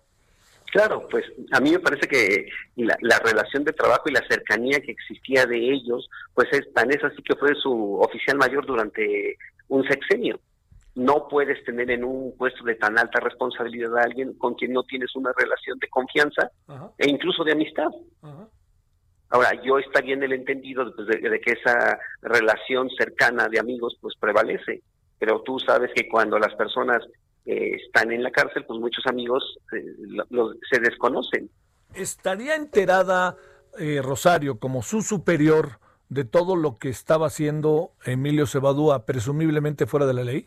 Claro, pues a mí me parece que la, relación de trabajo y la cercanía que existía de ellos, pues es tan es así que fue su oficial mayor durante un sexenio. No puedes tener en un puesto de tan alta responsabilidad a alguien con quien no tienes una relación de confianza e incluso de amistad. Ahora, yo estaría en el entendido de, de, que esa relación cercana de amigos pues prevalece, pero tú sabes que cuando las personas están en la cárcel, pues muchos amigos eh, se desconocen. ¿Estaría enterada eh, Rosario como su superior de todo lo que estaba haciendo Emilio Cebadúa, presumiblemente fuera de la ley?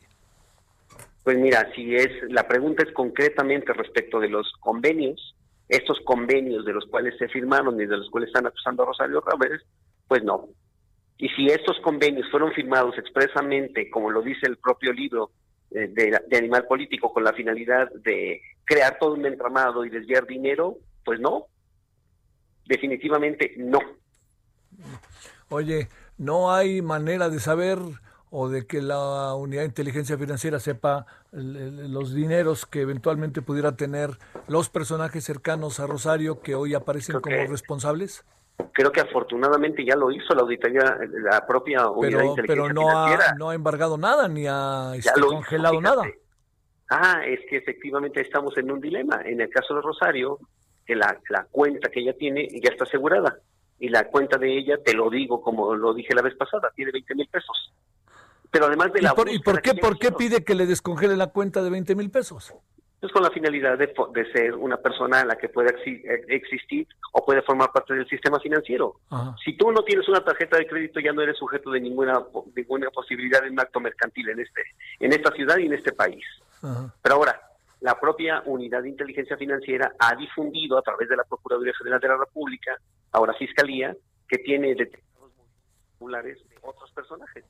Pues mira, si es la pregunta es concretamente respecto de los convenios, estos convenios de los cuales se firmaron y de los cuales están acusando a Rosario Ramírez, pues no. Y si estos convenios fueron firmados expresamente, como lo dice el propio libro eh, de, de, Animal Político, con la finalidad de crear todo un entramado y desviar dinero, pues no. Definitivamente no. Oye, ¿no hay manera de saber o de que la unidad de inteligencia financiera sepa los dineros que eventualmente pudiera tener los personajes cercanos a Rosario que hoy aparecen como responsables? Creo que afortunadamente ya lo hizo la auditoría, la propia unidad pero, de inteligencia Pero no financiera. ha, no ha embargado nada ni ha este, congelado nada. Ah, es que efectivamente estamos en un dilema. En el caso de Rosario, que la, la cuenta que ella tiene ya está asegurada. Y la cuenta de ella, te lo digo como lo dije la vez pasada, tiene 20 mil pesos. Pero además de la... ¿Y por, ¿y por qué, por qué pide que le descongele la cuenta de 20 mil pesos? Pues con la finalidad de, de, ser una persona a la que pueda existir o puede formar parte del sistema financiero. Ajá. Si tú no tienes una tarjeta de crédito, ya no eres sujeto de ninguna ninguna posibilidad de un acto mercantil en este en esta ciudad y en este país. Ajá. Pero ahora, la propia unidad de inteligencia financiera ha difundido a través de la Procuraduría General de la República, ahora Fiscalía, que tiene detectados populares de otros personajes.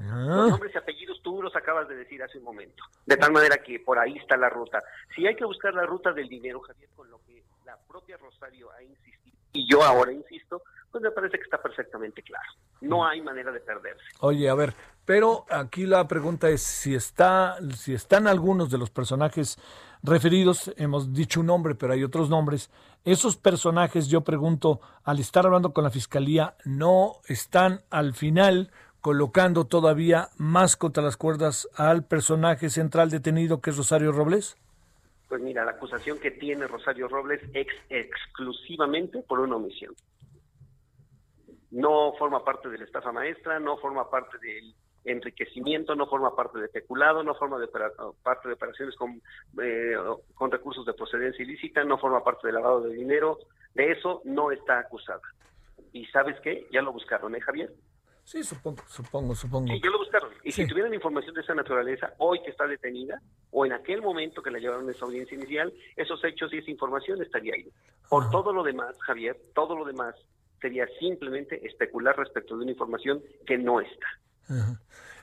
Ah. Los nombres y apellidos tú los acabas de decir hace un momento. De tal manera que por ahí está la ruta. Si hay que buscar la ruta del dinero, Javier, con lo que la propia Rosario ha insistido, y yo ahora insisto, pues me parece que está perfectamente claro. No hay manera de perderse. Oye, a ver, pero aquí la pregunta es si está, si están algunos de los personajes referidos, hemos dicho un nombre, pero hay otros nombres. Esos personajes, yo pregunto, al estar hablando con la fiscalía, no están al final colocando todavía más contra las cuerdas al personaje central detenido que es Rosario Robles? Pues mira, la acusación que tiene Rosario Robles es exclusivamente por una omisión. No forma parte de la estafa maestra, no forma parte del enriquecimiento, no forma parte de peculado, no forma de parte de operaciones con, eh, con recursos de procedencia ilícita, no forma parte de lavado de dinero, de eso no está acusada. ¿Y sabes qué? Ya lo buscaron, ¿eh, Javier? Sí, supongo, supongo, supongo. Sí, yo lo buscaron. Y sí. si tuvieran información de esa naturaleza, hoy que está detenida, o en aquel momento que la llevaron a esa audiencia inicial, esos hechos y esa información estaría ahí. Por Ajá. todo lo demás, Javier, todo lo demás sería simplemente especular respecto de una información que no está.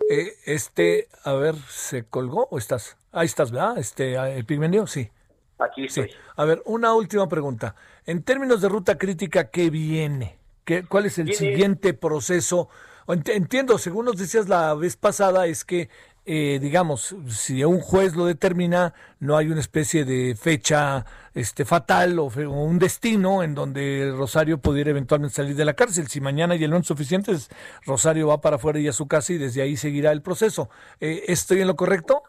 Eh, este, a ver, ¿se colgó o estás? Ahí estás, ¿verdad? Este, el pigmenio, sí. Aquí estoy. Sí. A ver, una última pregunta. En términos de ruta crítica, ¿qué viene? ¿Qué, ¿Cuál es el Viene- siguiente proceso? Ent- Entiendo, según nos decías la vez pasada, es que, eh, digamos, si un juez lo determina, no hay una especie de fecha este, fatal o, o un destino en donde Rosario pudiera eventualmente salir de la cárcel. Si mañana y el no son suficientes, Rosario va para afuera y a su casa y desde ahí seguirá el proceso. Eh, ¿Estoy en lo correcto?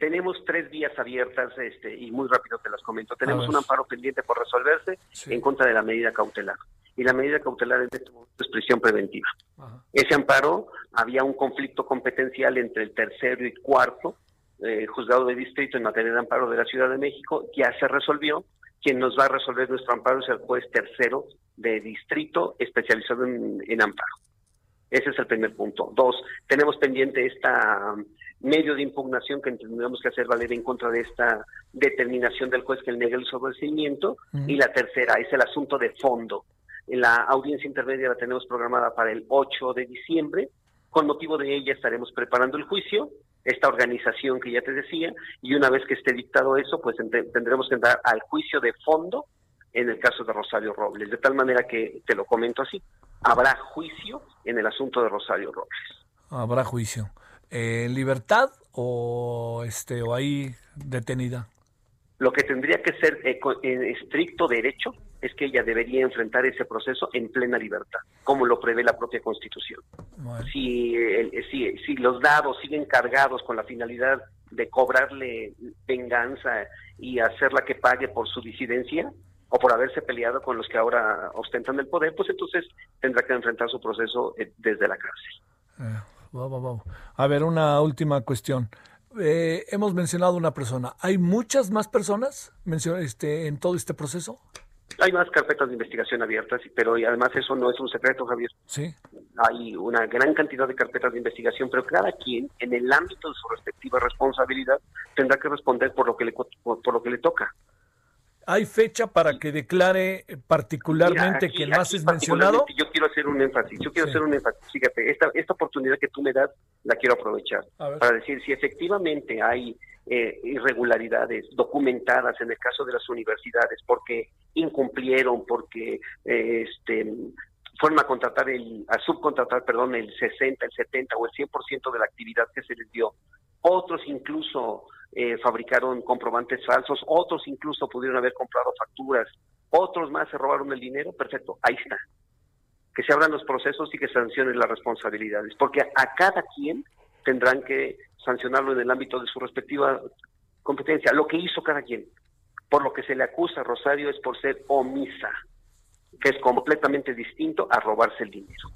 Tenemos tres vías abiertas este, y muy rápido te las comento. Tenemos un amparo pendiente por resolverse Sí. en contra de la medida cautelar. Y la medida cautelar en este momento es prisión preventiva. Ese amparo había un conflicto competencial entre el tercero y cuarto eh, juzgado de distrito en materia de amparo de la Ciudad de México. Ya se resolvió. Quien nos va a resolver nuestro amparo es el juez tercero de distrito especializado en, en amparo. Ese es el primer punto. Dos, tenemos pendiente esta um, medio de impugnación que tendríamos que hacer valer en contra de esta determinación del juez que niega el sobreseimiento. Ujú. Y la tercera es el asunto de fondo. La audiencia intermedia la tenemos programada para el 8 de diciembre. Con motivo de ella estaremos preparando el juicio, esta organización que ya te decía, y una vez que esté dictado eso, pues tendremos que entrar al juicio de fondo en el caso de Rosario Robles. De tal manera que, te lo comento así, habrá juicio en el asunto de Rosario Robles. Habrá juicio. Eh, ¿Libertad o, este, o ahí detenida? Lo que tendría que ser eh, co- en estricto derecho es que ella debería enfrentar ese proceso en plena libertad, como lo prevé la propia Constitución. Bueno. Si, el- si, si los dados siguen cargados con la finalidad de cobrarle venganza y hacerla que pague por su disidencia o por haberse peleado con los que ahora ostentan el poder, pues entonces tendrá que enfrentar su proceso eh, desde la cárcel. Eh, va. A ver, una última cuestión. Eh, hemos mencionado una persona. ¿Hay muchas más personas este, en todo este proceso? Hay más carpetas de investigación abiertas, pero además eso no es un secreto, Javier. Sí. Hay una gran cantidad de carpetas de investigación, pero cada quien, en el ámbito de su respectiva responsabilidad, tendrá que responder por lo que le, por, lo que le toca. ¿Hay fecha para que declare particularmente quien más es mencionado? Yo quiero hacer un énfasis, yo quiero hacer un énfasis. Fíjate, esta, esta oportunidad que tú me das la quiero aprovechar para decir si efectivamente hay eh, irregularidades documentadas en el caso de las universidades porque incumplieron, porque eh, este fueron a contratar el, a subcontratar, perdón, el 60, el 70 o el 100% de la actividad que se les dio. Otros incluso eh, fabricaron comprobantes falsos, otros incluso pudieron haber comprado facturas, otros más se robaron el dinero, perfecto, ahí está. Que se abran los procesos y que sancionen las responsabilidades, porque a cada quien tendrán que sancionarlo en el ámbito de su respectiva competencia. Lo que hizo cada quien, por lo que se le acusa a Rosario es por ser omisa, que es completamente distinto a robarse el dinero.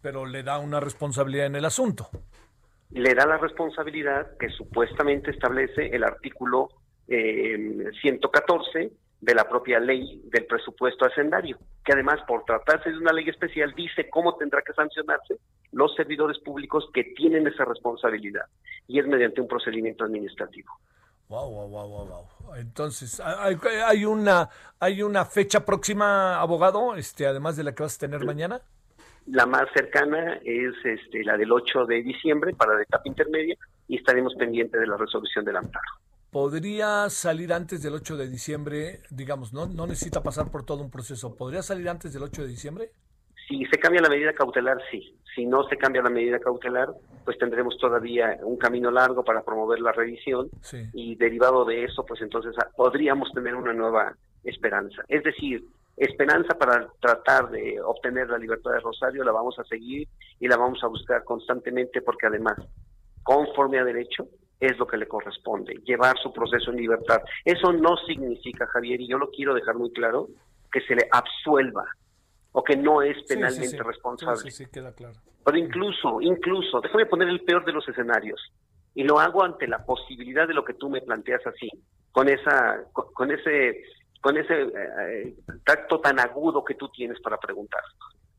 Pero le da una responsabilidad en el asunto. Le da la responsabilidad que supuestamente establece el artículo 114 eh, de la propia ley del presupuesto hacendario, que además por tratarse de una ley especial dice cómo tendrá que sancionarse los servidores públicos que tienen esa responsabilidad y es mediante un procedimiento administrativo. Wow, wow, wow, wow. Entonces, hay, una hay una fecha próxima, abogado, este además de la que vas a tener mañana. La más cercana es este, la del 8 de diciembre para la etapa intermedia y estaremos pendientes de la resolución del amparo podría salir antes del 8 de diciembre, digamos, no, no necesita pasar por todo un proceso, ¿podría salir antes del 8 de diciembre? Si se cambia la medida cautelar, sí. Si no se cambia la medida cautelar, pues tendremos todavía un camino largo para promover la revisión y derivado de eso, pues entonces podríamos tener una nueva esperanza. Es decir, esperanza para tratar de obtener la libertad de Rosario la vamos a seguir y la vamos a buscar constantemente porque además, conforme a derecho, es lo que le corresponde, llevar su proceso en libertad. Eso no significa, Javier, y yo lo quiero dejar muy claro, que se le absuelva o que no es penalmente responsable. Sí, queda claro. Pero incluso, incluso, déjame poner el peor de los escenarios, y lo hago ante la posibilidad de lo que tú me planteas así, con esa, con, ese, con ese eh, tacto tan agudo que tú tienes para preguntar.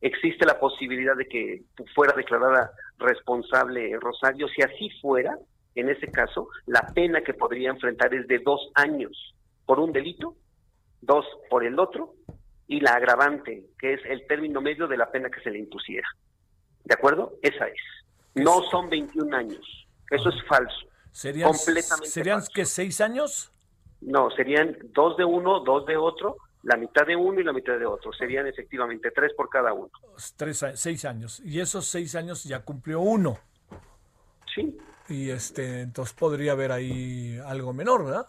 Existe la posibilidad de que fuera declarada responsable Rosario, si así fuera, en ese caso, la pena que podría enfrentar es de dos años por un delito, dos por el otro, y la agravante, que es el término medio de la pena que se le impusiera. ¿De acuerdo? Esa es. No son 21 años. Eso es falso. ¿Serían, ¿serían que seis años? No, serían dos de uno, dos de otro, la mitad de uno y la mitad de otro. Serían efectivamente tres por cada uno. Tres, seis años. Y esos seis años ya cumplió uno. Sí y este entonces podría haber ahí algo menor, ¿verdad?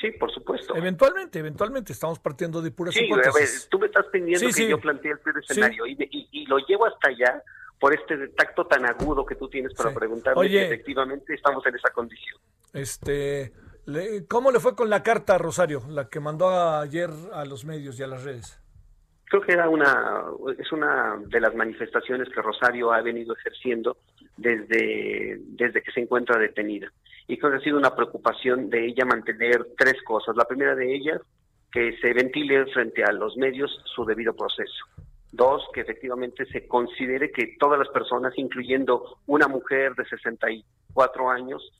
Sí, por supuesto. Eventualmente, eventualmente, estamos partiendo de puras sí, hipótesis. tú me estás pidiendo que yo plantee el primer escenario y, lo llevo hasta allá por este tacto tan agudo que tú tienes para preguntarme si efectivamente estamos en esa condición. Este, ¿Cómo le fue con la carta, Rosario, la que mandó ayer a los medios y a las redes? Creo que era una, es una de las manifestaciones que Rosario ha venido ejerciendo desde, desde que se encuentra detenida. Y creo que ha sido una preocupación de ella mantener tres cosas. La primera de ellas, que se ventile frente a los medios su debido proceso. Dos, que efectivamente se considere que todas las personas, incluyendo una mujer de 64 años,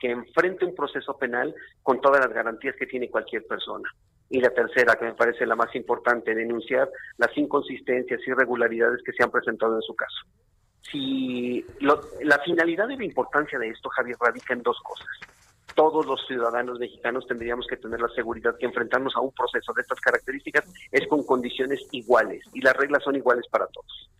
que enfrente un proceso penal con todas las garantías que tiene cualquier persona. Y la tercera, que me parece la más importante, denunciar las inconsistencias y irregularidades que se han presentado en su caso. Si la finalidad y la importancia de esto, Javier, radica en dos cosas. Todos los ciudadanos mexicanos tendríamos que tener la seguridad que enfrentarnos a un proceso de estas características es con condiciones iguales y las reglas son iguales para todos.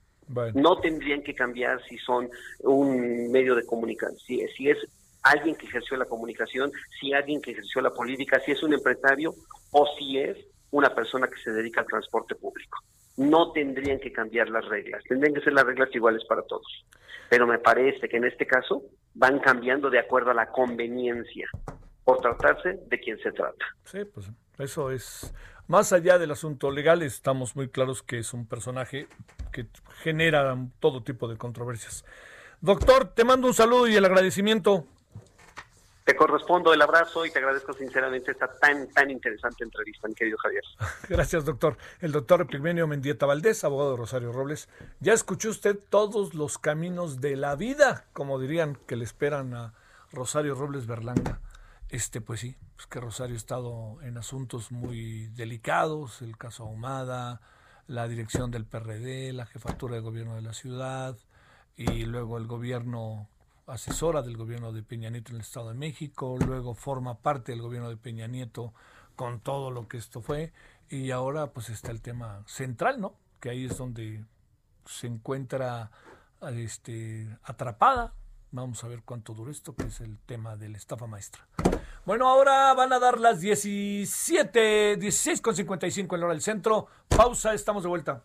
No tendrían que cambiar si son un medio de comunicación, si, si es alguien que ejerció la comunicación, si alguien que ejerció la política, si es un empresario o si es una persona que se dedica al transporte público. No tendrían que cambiar las reglas, tendrían que ser las reglas iguales para todos. Pero me parece que en este caso van cambiando de acuerdo a la conveniencia, por tratarse de quien se trata. Sí, pues eso es, más allá del asunto legal, estamos muy claros que es un personaje que genera todo tipo de controversias. Doctor, te mando un saludo y el agradecimiento te correspondo el abrazo y te agradezco sinceramente esta tan, tan interesante entrevista, mi querido Javier. Gracias, doctor. El doctor Epigmenio Mendieta Valdés, abogado de Rosario Robles. Ya escuchó usted todos los caminos de la vida, como dirían que le esperan a Rosario Robles Berlanga. Este, pues sí, pues que Rosario ha estado en asuntos muy delicados, el caso Ahumada, la dirección del PRD, la jefatura de gobierno de la ciudad y luego el gobierno asesora del gobierno de Peña Nieto en el Estado de México, luego forma parte del gobierno de Peña Nieto con todo lo que esto fue y ahora pues está el tema central, ¿no? Que ahí es donde se encuentra este atrapada. Vamos a ver cuánto dura esto, que es el tema de la estafa maestra. Bueno, ahora van a dar las 17, 16 con 55 en la hora del centro. Pausa, estamos de vuelta.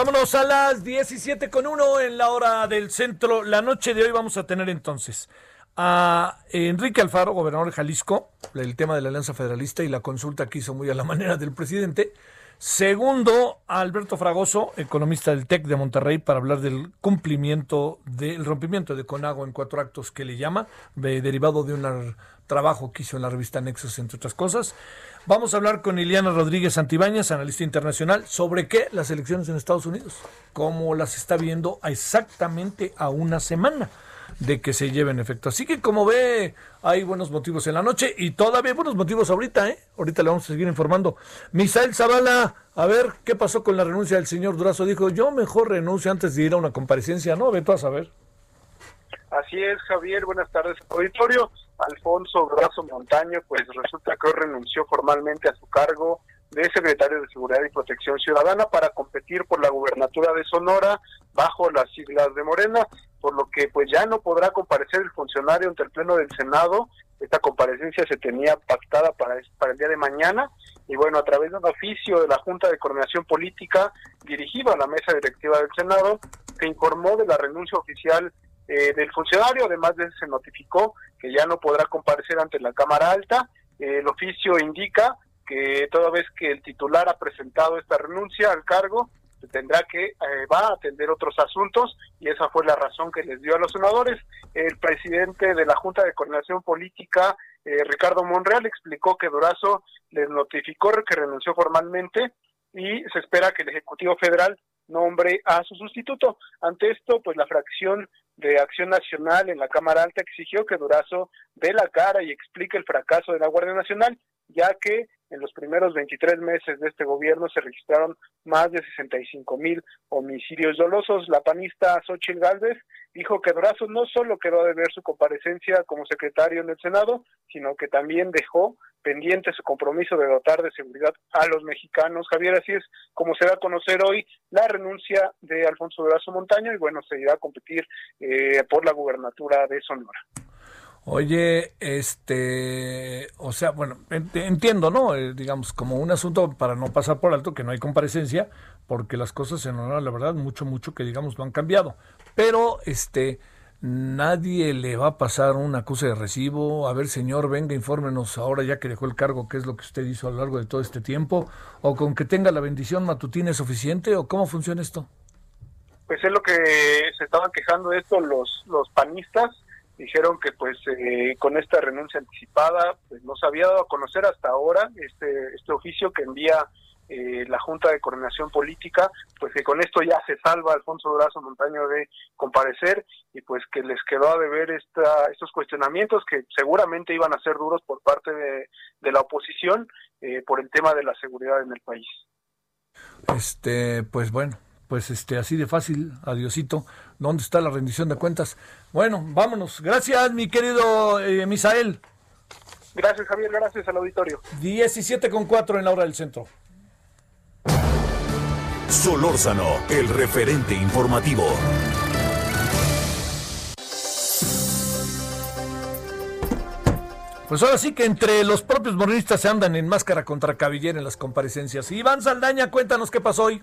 Vámonos a las 17 con 1 en la hora del centro. La noche de hoy vamos a tener entonces a Enrique Alfaro, gobernador de Jalisco, el tema de la Alianza Federalista y la consulta que hizo muy a la manera del presidente. Segundo, a Alberto Fragoso, economista del TEC de Monterrey, para hablar del cumplimiento del rompimiento de Conago en cuatro actos que le llama, derivado de un trabajo que hizo en la revista Nexos, entre otras cosas. Vamos a hablar con Iliana Rodríguez Antibáñez, analista internacional, sobre qué las elecciones en Estados Unidos, cómo las está viendo exactamente a una semana de que se lleven efecto. Así que como ve, hay buenos motivos en la noche y todavía hay buenos motivos ahorita, ¿eh? Ahorita le vamos a seguir informando. Misael Zavala, a ver, ¿qué pasó con la renuncia del señor Durazo? Dijo, yo mejor renuncio antes de ir a una comparecencia, ¿no? Ve tú a saber. Así es, Javier, buenas tardes, auditorio. Alfonso Brazo Montaño, pues resulta que hoy renunció formalmente a su cargo de secretario de Seguridad y Protección Ciudadana para competir por la gubernatura de Sonora bajo las siglas de Morena, por lo que pues ya no podrá comparecer el funcionario ante el Pleno del Senado. Esta comparecencia se tenía pactada para, el día de mañana y bueno, a través de un oficio de la Junta de Coordinación Política dirigido a la mesa directiva del Senado, se informó de la renuncia oficial eh, del funcionario, además de se notificó que ya no podrá comparecer ante la Cámara Alta. el oficio indica que toda vez que el titular ha presentado esta renuncia al cargo, tendrá que eh, va a atender otros asuntos y esa fue la razón que les dio a los senadores. El presidente de la Junta de Coordinación Política, eh, Ricardo Monreal, explicó que Durazo les notificó que renunció formalmente y se espera que el Ejecutivo Federal nombre a su sustituto. Ante esto, pues la fracción de Acción Nacional en la Cámara Alta exigió que Durazo dé la cara y explique el fracaso de la Guardia Nacional, ya que en los primeros 23 meses de este gobierno se registraron más de 65 mil homicidios dolosos. La panista Xochitl Gálvez dijo que Durazo no solo quedó de ver su comparecencia como secretario en el Senado, sino que también dejó pendiente su compromiso de dotar de seguridad a los mexicanos. Javier, así es como se va a conocer hoy la renuncia de Alfonso Durazo Montaño y bueno, se irá a competir eh, por la gubernatura de Sonora. Oye, este, o sea, bueno, entiendo, ¿no? Eh, digamos, como un asunto para no pasar por alto que no hay comparecencia, porque las cosas en honor, la verdad, mucho, mucho que digamos no han cambiado. Pero, este, nadie le va a pasar un acuse de recibo. A ver, señor, venga, infórmenos ahora ya que dejó el cargo, qué es lo que usted hizo a lo largo de todo este tiempo. O con que tenga la bendición matutina es suficiente, o cómo funciona esto. Pues es lo que se estaban quejando de esto los, los panistas dijeron que pues eh, con esta renuncia anticipada pues no se había dado a conocer hasta ahora este este oficio que envía eh, la Junta de Coordinación Política, pues que con esto ya se salva Alfonso Durazo Montaño de comparecer y pues que les quedó a deber esta, estos cuestionamientos que seguramente iban a ser duros por parte de, la oposición eh, por el tema de la seguridad en el país. Este, pues bueno, pues este, así de fácil, adiosito. ¿Dónde está la rendición de cuentas? Bueno, vámonos. Gracias, mi querido eh, Misael. Gracias, Javier. Gracias al auditorio. 17 con 4 en la hora del centro. Solórzano, el referente informativo. Pues ahora sí que entre los propios morenistas se andan en máscara contra cabellera en las comparecencias. Iván Saldaña, cuéntanos qué pasó hoy.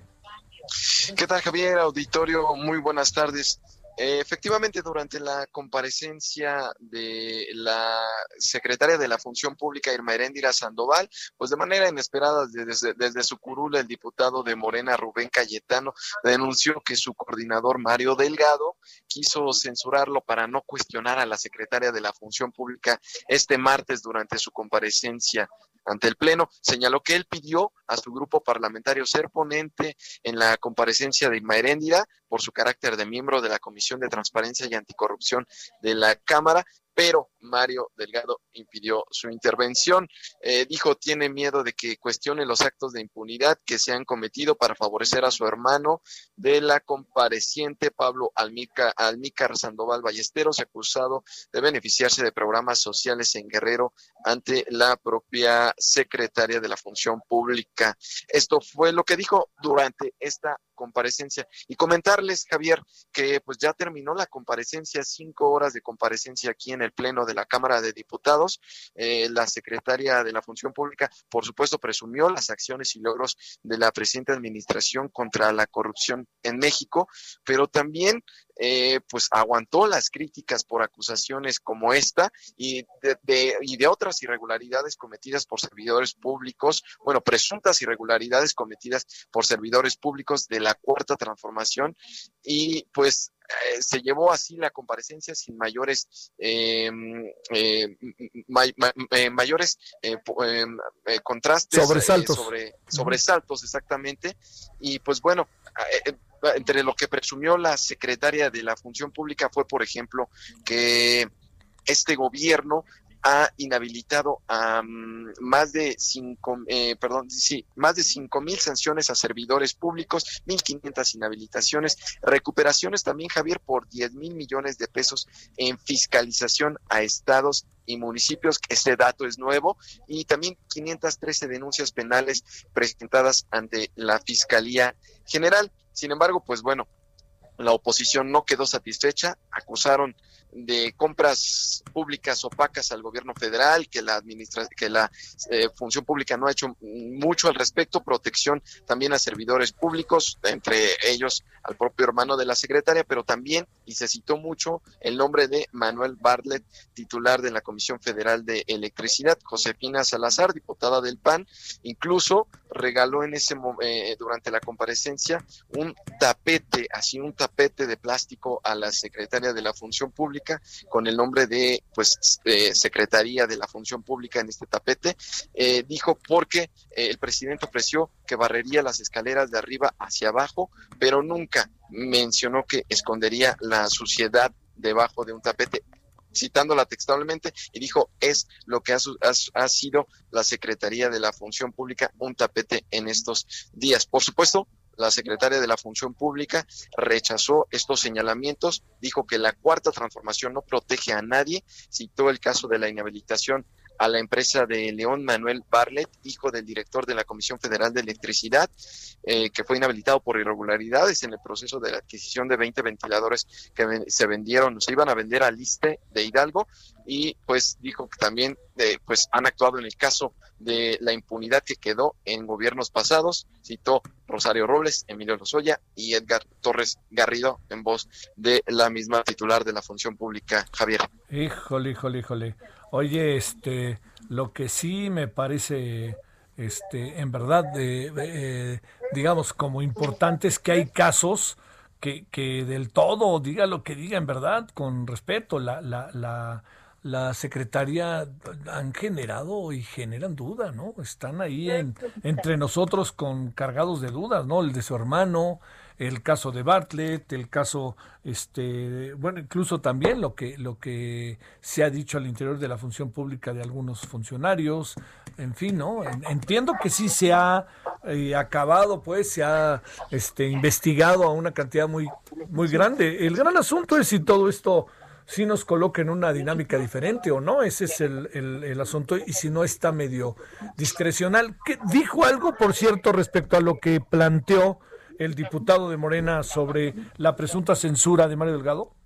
¿Qué tal, Javier? Auditorio, muy buenas tardes. Eh, efectivamente, durante la comparecencia de la secretaria de la Función Pública, Irma Heréndira Sandoval, pues de manera inesperada desde, desde su curul, el diputado de Morena, Rubén Cayetano, denunció que su coordinador, Mario Delgado, quiso censurarlo para no cuestionar a la secretaria de la Función Pública este martes durante su comparecencia ante el Pleno. Señaló que él pidió a su grupo parlamentario ser ponente en la comparecencia de Irma Heréndira por su carácter de miembro de la Comisión de Transparencia y Anticorrupción de la Cámara pero Mario Delgado impidió su intervención. Eh, dijo, tiene miedo de que cuestione los actos de impunidad que se han cometido para favorecer a su hermano de la compareciente Pablo Almícar Sandoval Ballesteros, acusado de beneficiarse de programas sociales en Guerrero ante la propia secretaria de la Función Pública. Esto fue lo que dijo durante esta comparecencia. Y comentarles, Javier, que pues ya terminó la comparecencia, cinco horas de comparecencia aquí en el Pleno de la Cámara de Diputados. Eh, la secretaria de la Función Pública, por supuesto, presumió las acciones y logros de la presente administración contra la corrupción en México, pero también eh, pues aguantó las críticas por acusaciones como esta y de, y de otras irregularidades cometidas por servidores públicos, bueno, presuntas irregularidades cometidas por servidores públicos de la cuarta transformación. Y pues eh, se llevó así la comparecencia sin mayores eh, mayores contrastes sobresaltos. sobre sobresaltos exactamente. Y pues bueno entre lo que presumió la secretaria de la Función Pública fue, por ejemplo, que este gobierno ha inhabilitado a mm, más de cinco, eh, perdón, sí, más de cinco mil sanciones a servidores públicos, mil quinientas inhabilitaciones, recuperaciones también, Javier, por diez mil millones de pesos en fiscalización a estados y municipios, este dato es nuevo, y también 513 denuncias penales presentadas ante la Fiscalía General. Sin embargo, pues bueno, la oposición no quedó satisfecha, acusaron de compras públicas opacas al gobierno federal, que la administra que la eh, función pública no ha hecho mucho al respecto, protección también a servidores públicos, entre ellos al propio hermano de la secretaria, pero también, y se citó mucho, el nombre de Manuel Bartlett, titular de la Comisión Federal de Electricidad, Josefina Salazar, diputada del PAN, incluso regaló en ese eh, durante la comparecencia un tapete, así un tapete de plástico a la secretaria de la Función Pública con el nombre de pues Secretaría de la Función Pública en este tapete, eh, dijo porque eh, el presidente ofreció que barrería las escaleras de arriba hacia abajo, pero nunca mencionó que escondería la suciedad debajo de un tapete citándola textualmente, y dijo, es lo que ha, sido la Secretaría de la Función Pública, un tapete en estos días. Por supuesto, la secretaria de la Función Pública rechazó estos señalamientos, dijo que la cuarta transformación no protege a nadie, citó el caso de la inhabilitación a la empresa de León Manuel Barlet, hijo del director de la Comisión Federal de Electricidad, eh, que fue inhabilitado por irregularidades en el proceso de la adquisición de 20 ventiladores que se vendieron, se iban a vender al ISTE de Hidalgo y pues dijo que también eh, pues han actuado en el caso de la impunidad que quedó en gobiernos pasados, citó Rosario Robles, Emilio Lozoya y Edgar Torres Garrido en voz de la misma titular de la función pública, Javier. Híjole, híjole, híjole. Oye, este, lo que sí me parece, este, en verdad, de, eh, digamos, como importante es que hay casos que, que del todo diga lo que diga en verdad, con respeto. La, la, la, la secretaria han generado y generan duda, ¿no? Están ahí en, entre nosotros con cargados de dudas, ¿no? El de su hermano, el caso de Bartlett, el caso, este, bueno, incluso también lo que, lo que se ha dicho al interior de la función pública de algunos funcionarios, en fin, ¿no? Entiendo que sí se ha eh, acabado, pues, se ha este, investigado a una cantidad muy, muy grande. El gran asunto es si todo esto si nos coloca en una dinámica diferente o no, ese es el, el, el asunto, y si no está medio discrecional. ¿Qué, dijo algo, por cierto, respecto a lo que planteó el diputado de Morena sobre la presunta censura de Mario Delgado?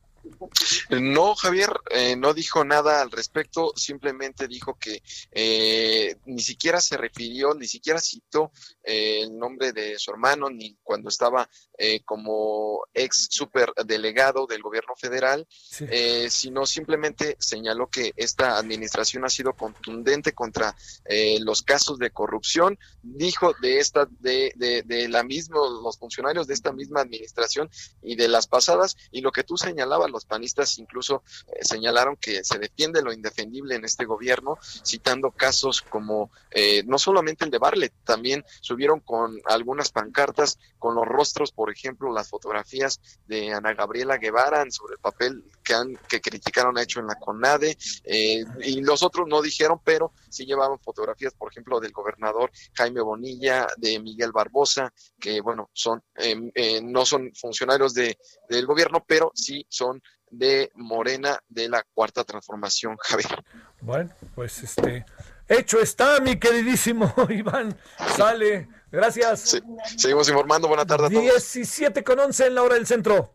No, Javier, eh, no dijo nada al respecto, simplemente dijo que eh, ni siquiera se refirió, ni siquiera citó eh, el nombre de su hermano, ni cuando estaba eh, como ex superdelegado del gobierno federal, sí. Eh, sino simplemente señaló que esta administración ha sido contundente contra eh, los casos de corrupción. Dijo de esta, de, de, de la misma, los funcionarios de esta misma administración y de las pasadas, y lo que tú señalabas, los panistas incluso eh, señalaron que se defiende lo indefendible en este gobierno, citando casos como eh, no solamente el de Barlet, también subieron con algunas pancartas con los rostros, por ejemplo, las fotografías de Ana Gabriela Guevara sobre el papel que, han, que criticaron hecho en la CONADE, eh, y los otros no dijeron, pero sí llevaban fotografías, por ejemplo, del gobernador Jaime Bonilla, de Miguel Barbosa, que bueno, son eh, eh, no son funcionarios de, del gobierno, pero sí son de Morena de la Cuarta Transformación, Javier. Bueno, pues este hecho está, mi queridísimo Iván. Sale. Gracias. Sí, seguimos informando. Buena tarde a todos. 17 con 11 en la hora del centro.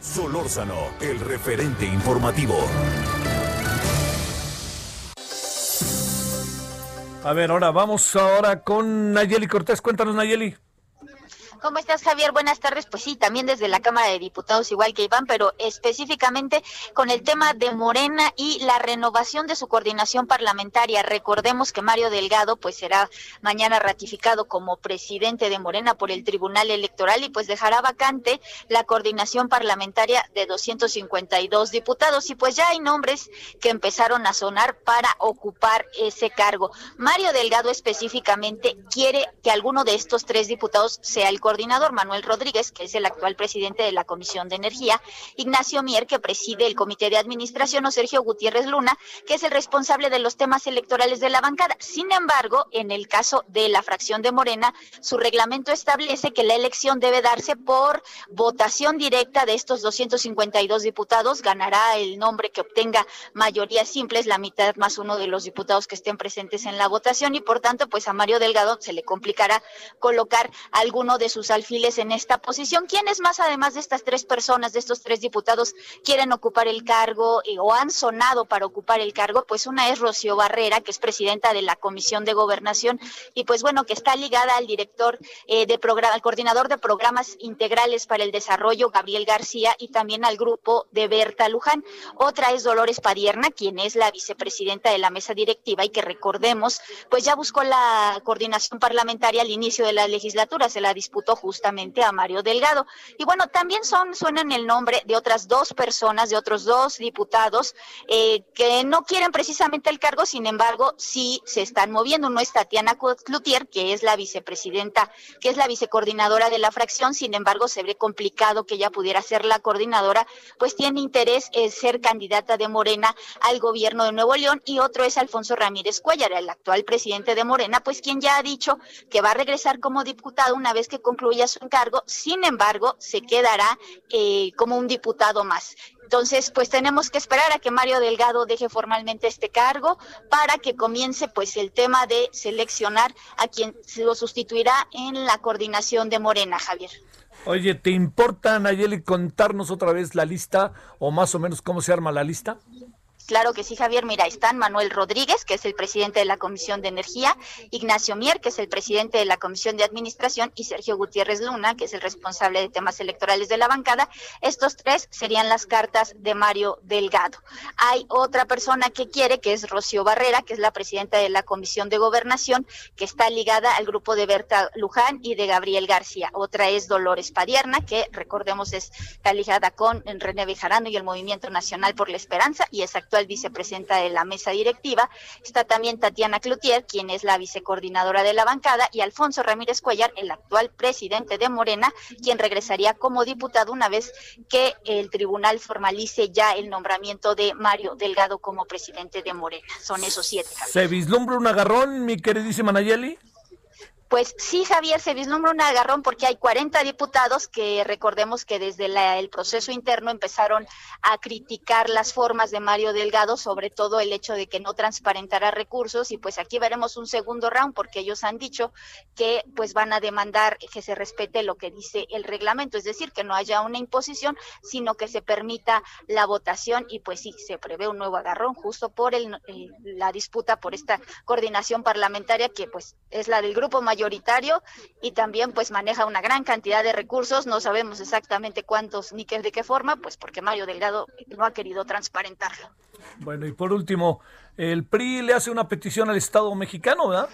Solórzano, el referente informativo. A ver, ahora vamos ahora con Nayeli Cortés. Cuéntanos, Nayeli. ¿Cómo estás, Javier? Buenas tardes. Pues sí, también desde la Cámara de Diputados, igual que Iván, pero específicamente con el tema de Morena y la renovación de su coordinación parlamentaria. Recordemos que Mario Delgado, pues será mañana ratificado como presidente de Morena por el Tribunal Electoral y pues dejará vacante la coordinación parlamentaria de 252 diputados. Y pues ya hay nombres que empezaron a sonar para ocupar ese cargo. Mario Delgado específicamente quiere que alguno de estos tres diputados sea el coordinador Manuel Rodríguez, que es el actual presidente de la Comisión de Energía, Ignacio Mier, que preside el Comité de Administración, o Sergio Gutiérrez Luna, que es el responsable de los temas electorales de la bancada. Sin embargo, en el caso de la fracción de Morena, su reglamento establece que la elección debe darse por votación directa de estos 252 diputados. Ganará el nombre que obtenga mayoría simple, es la mitad más uno de los diputados que estén presentes en la votación y por tanto, pues a Mario Delgado se le complicará colocar alguno de sus alfiles en esta posición. ¿Quiénes más, además de estas tres personas, de estos tres diputados, quieren ocupar el cargo eh, o han sonado para ocupar el cargo? Pues una es Rocío Barrera, que es presidenta de la Comisión de Gobernación y pues bueno, que está ligada al director eh, de programa, al coordinador de programas integrales para el desarrollo, Gabriel García, y también al grupo de Berta Luján. Otra es Dolores Padierna, quien es la vicepresidenta de la mesa directiva y que recordemos, pues ya buscó la coordinación parlamentaria al inicio de la legislatura, se la disputó justamente a Mario Delgado. Y bueno, también son, suenan el nombre de otras dos personas, de otros dos diputados eh, que no quieren precisamente el cargo, sin embargo, sí se están moviendo. Uno es Tatiana Cloutier, que es la vicepresidenta, que es la vicecoordinadora de la fracción, sin embargo, se ve complicado que ella pudiera ser la coordinadora, pues tiene interés en ser candidata de Morena al gobierno de Nuevo León, y otro es Alfonso Ramírez Cuellar, el actual presidente de Morena, pues quien ya ha dicho que va a regresar como diputado una vez que concluya su encargo, sin embargo, se quedará eh, como un diputado más. Entonces, pues tenemos que esperar a que Mario Delgado deje formalmente este cargo para que comience pues el tema de seleccionar a quien se lo sustituirá en la coordinación de Morena, Javier. Oye, ¿te importa, Nayeli, contarnos otra vez la lista o más o menos cómo se arma la lista? Claro que sí, Javier. Mira, están Manuel Rodríguez, que es el presidente de la Comisión de Energía, Ignacio Mier, que es el presidente de la Comisión de Administración, y Sergio Gutiérrez Luna, que es el responsable de temas electorales de la bancada. Estos tres serían las cartas de Mario Delgado. Hay otra persona que quiere, que es Rocío Barrera, que es la presidenta de la Comisión de Gobernación, que está ligada al grupo de Berta Luján y de Gabriel García. Otra es Dolores Padierna, que recordemos es está ligada con René Bejarano y el Movimiento Nacional por la Esperanza y es actual vicepresidenta de la mesa directiva. Está también Tatiana Cloutier, quien es la vicecoordinadora de la bancada, y Alfonso Ramírez Cuellar, el actual presidente de Morena, quien regresaría como diputado una vez que el tribunal formalice ya el nombramiento de Mario Delgado como presidente de Morena. Son esos siete. ¿Se vislumbra un agarrón, mi queridísima Nayeli? Pues sí, Javier, se vislumbra un agarrón porque hay 40 diputados que recordemos que desde el proceso interno empezaron a criticar las formas de Mario Delgado, sobre todo el hecho de que no transparentará recursos y pues aquí veremos un segundo round porque ellos han dicho que pues van a demandar que se respete lo que dice el reglamento, es decir, que no haya una imposición, sino que se permita la votación y pues sí, se prevé un nuevo agarrón justo por el, eh, la disputa por esta coordinación parlamentaria que pues es la del grupo mayor mayoritario y también pues maneja una gran cantidad de recursos, no sabemos exactamente cuántos ni qué de qué forma, pues porque Mario Delgado no ha querido transparentarlo. Bueno, y por último, el PRI le hace una petición al Estado mexicano, ¿verdad?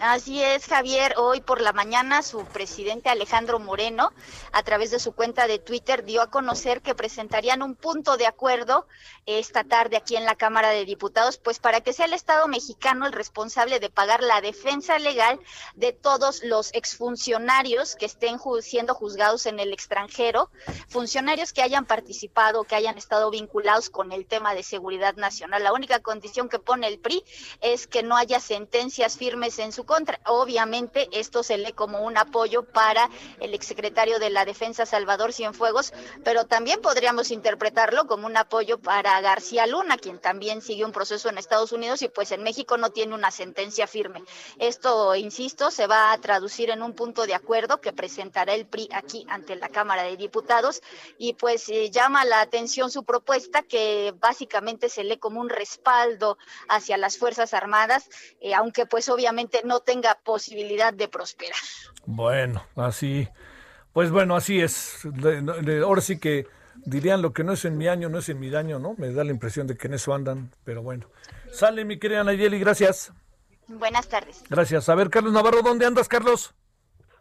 Así es, Javier. Hoy por la mañana su presidente Alejandro Moreno, a través de su cuenta de Twitter, dio a conocer que presentarían un punto de acuerdo esta tarde aquí en la Cámara de Diputados, pues para que sea el Estado mexicano el responsable de pagar la defensa legal de todos los exfuncionarios que estén siendo juzgados en el extranjero, funcionarios que hayan participado, que hayan estado vinculados con el tema de seguridad nacional. La única condición que pone el PRI es que no haya sentencias firmes en su contra. Obviamente esto se lee como un apoyo para el exsecretario de la Defensa Salvador Cienfuegos, pero también podríamos interpretarlo como un apoyo para García Luna, quien también sigue un proceso en Estados Unidos y pues en México no tiene una sentencia firme. Esto, insisto, se va a traducir en un punto de acuerdo que presentará el PRI aquí ante la Cámara de Diputados y pues eh, llama la atención su propuesta que básicamente se lee como un respaldo hacia las Fuerzas Armadas, eh, aunque pues obviamente no tenga posibilidad de prosperar. Bueno, así, pues bueno, así es. Ahora sí que dirían lo que no es en mi año, no es en mi daño, ¿no? Me da la impresión de que en eso andan, pero bueno. Sale mi querida Nayeli, gracias. Buenas tardes. Gracias. A ver, Carlos Navarro, ¿dónde andas, Carlos?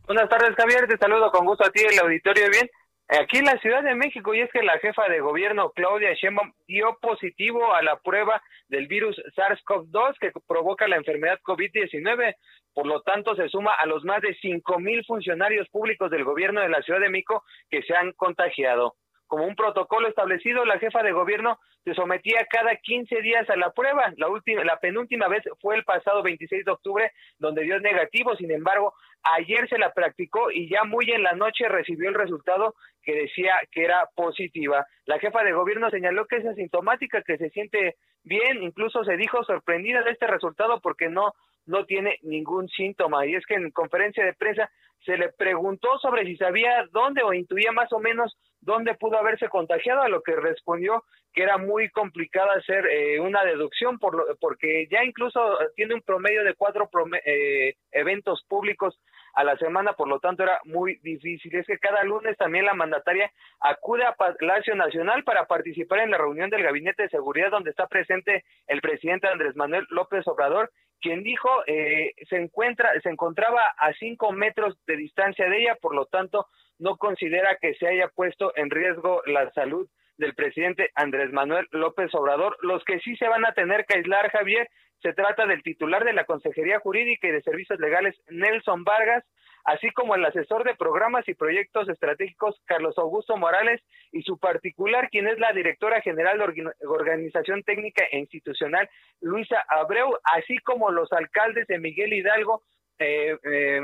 Buenas tardes, Javier. Te saludo con gusto a ti, el auditorio. Bien, aquí en la Ciudad de México, y es que la jefa de gobierno, Claudia Sheinbaum, dio positivo a la prueba del virus SARS-CoV-2 que provoca la enfermedad COVID-19. Por lo tanto, se suma a los más de cinco mil funcionarios públicos del gobierno de la Ciudad de México que se han contagiado. Como un protocolo establecido, la jefa de gobierno se sometía cada 15 días a la prueba. La última, la penúltima vez fue el pasado 26 de octubre, donde dio negativo. Sin embargo, ayer se la practicó y ya muy en la noche recibió el resultado que decía que era positiva. La jefa de gobierno señaló que es asintomática, que se siente bien, incluso se dijo sorprendida de este resultado porque no no tiene ningún síntoma. Y es que en conferencia de prensa se le preguntó sobre si sabía dónde o intuía más o menos dónde pudo haberse contagiado, a lo que respondió que era muy complicado hacer eh, una deducción por lo, porque ya incluso tiene un promedio de cuatro eh, eventos públicos a la semana, por lo tanto era muy difícil. Es que cada lunes también la mandataria acude a Palacio Nacional para participar en la reunión del Gabinete de Seguridad donde está presente el presidente Andrés Manuel López Obrador, quien dijo eh, se encuentra se encontraba a cinco metros de distancia de ella, por lo tanto no considera que se haya puesto en riesgo la salud del presidente Andrés Manuel López Obrador. Los que sí se van a tener que aislar, Javier, se trata del titular de la Consejería Jurídica y de Servicios Legales, Nelson Vargas, así como el asesor de programas y proyectos estratégicos, Carlos Augusto Morales, y su particular, quien es la directora general de Organización Técnica e Institucional, Luisa Abreu, así como los alcaldes de Miguel Hidalgo, eh, eh,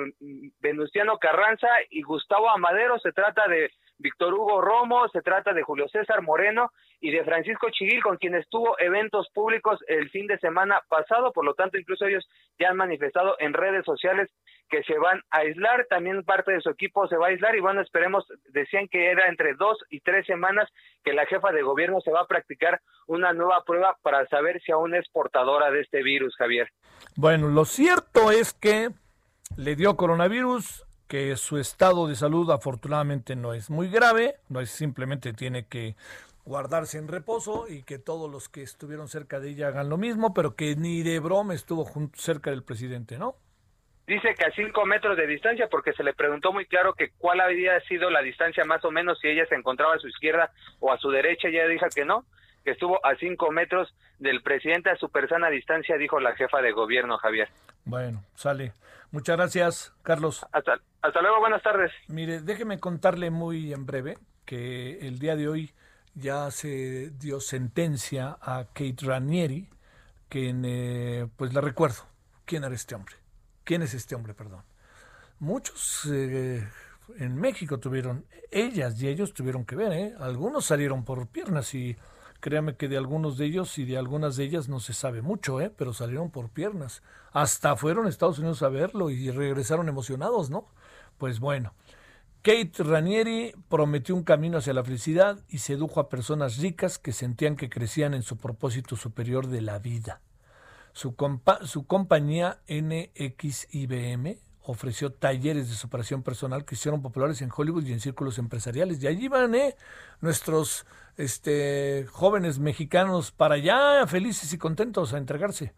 Venustiano Carranza y Gustavo Amadero. Se trata de Víctor Hugo Romo, se trata de Julio César Moreno y de Francisco Chiguil, con quienes tuvo eventos públicos el fin de semana pasado, por lo tanto incluso ellos ya han manifestado en redes sociales que se van a aislar, también parte de su equipo se va a aislar y bueno, esperemos, decían que era entre dos y tres semanas que la jefa de gobierno se va a practicar una nueva prueba para saber si aún es portadora de este virus, Javier. Bueno, lo cierto es que le dio coronavirus, que su estado de salud afortunadamente no es muy grave, no es simplemente tiene que guardarse en reposo y que todos los que estuvieron cerca de ella hagan lo mismo, pero que ni de broma estuvo cerca del presidente, ¿no? Dice que a cinco metros de distancia, porque se le preguntó muy claro que cuál había sido la distancia más o menos si ella se encontraba a su izquierda o a su derecha, ella dijo que no, que estuvo a cinco metros del presidente a super sana distancia, dijo la jefa de gobierno, Javier. Bueno, sale. Muchas gracias, Carlos. Hasta, hasta luego, buenas tardes. Mire, déjeme contarle muy en breve que el día de hoy ya se dio sentencia a Kate Ranieri, que eh, pues la recuerdo. ¿Quién era este hombre? ¿Quién es este hombre, perdón? Muchos eh, en México tuvieron, ellas y ellos tuvieron que ver, ¿eh? Algunos salieron por piernas y créame que de algunos de ellos y de algunas de ellas no se sabe mucho, ¿eh? Pero salieron por piernas. Hasta fueron a Estados Unidos a verlo y regresaron emocionados, ¿no? Pues bueno, Kate Ranieri prometió un camino hacia la felicidad y sedujo a personas ricas que sentían que crecían en su propósito superior de la vida. Su, su compañía NXIBM ofreció talleres de superación personal que hicieron populares en Hollywood y en círculos empresariales. Y allí van ¿eh? nuestros este, jóvenes mexicanos para allá, felices y contentos a entregarse.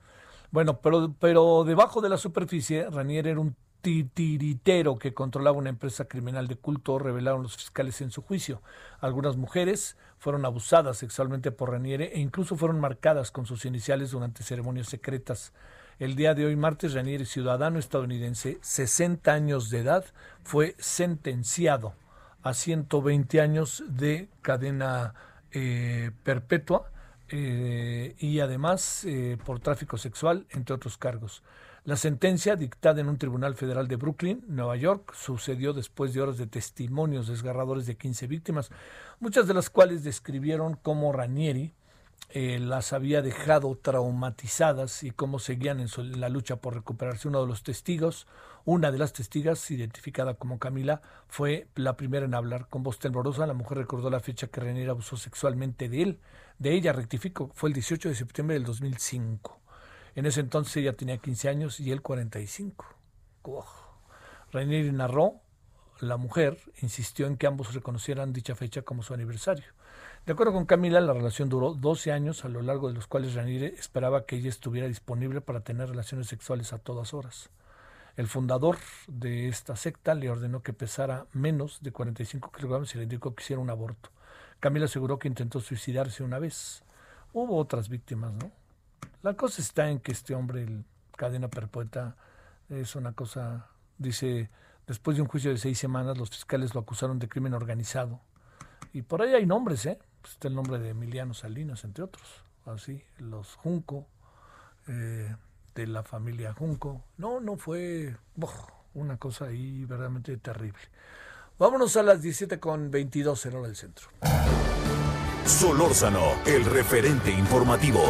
Bueno, pero, pero debajo de la superficie, Ranier era un titiritero que controlaba una empresa criminal de culto, revelaron los fiscales en su juicio. Algunas mujeres fueron abusadas sexualmente por Raniere e incluso fueron marcadas con sus iniciales durante ceremonias secretas. El día de hoy, martes, Raniere, ciudadano estadounidense, 60 años de edad, fue sentenciado a 120 años de cadena eh, perpetua eh, y además eh, por tráfico sexual, entre otros cargos. La sentencia, dictada en un tribunal federal de Brooklyn, Nueva York, sucedió después de horas de testimonios desgarradores de 15 víctimas, muchas de las cuales describieron cómo Ranieri eh, las había dejado traumatizadas y cómo seguían en, la lucha por recuperarse. Uno de los testigos, una de las testigas, identificada como Camila, fue la primera en hablar. Con voz temblorosa, la mujer recordó la fecha que Ranieri abusó sexualmente de él. De ella, rectifico, fue el 18 de septiembre del 2005. En ese entonces ella tenía 15 años y él 45. Oh. Rainieri narró, la mujer insistió en que ambos reconocieran dicha fecha como su aniversario. De acuerdo con Camila, la relación duró 12 años, a lo largo de los cuales Rainieri esperaba que ella estuviera disponible para tener relaciones sexuales a todas horas. El fundador de esta secta le ordenó que pesara menos de 45 kilogramos y le indicó que hiciera un aborto. Camila aseguró que intentó suicidarse una vez. Hubo otras víctimas, ¿no? La cosa está en que este hombre, el cadena perpetua, es una cosa, dice, después de un juicio de seis semanas, los fiscales lo acusaron de crimen organizado. Y por ahí hay nombres, ¿eh? Pues está el nombre de Emiliano Salinas, entre otros. Así, los Junco, eh, de la familia Junco. No, no fue una cosa ahí verdaderamente terrible. Vámonos a las 17 con 22 en hora del centro. Solórzano, el referente informativo.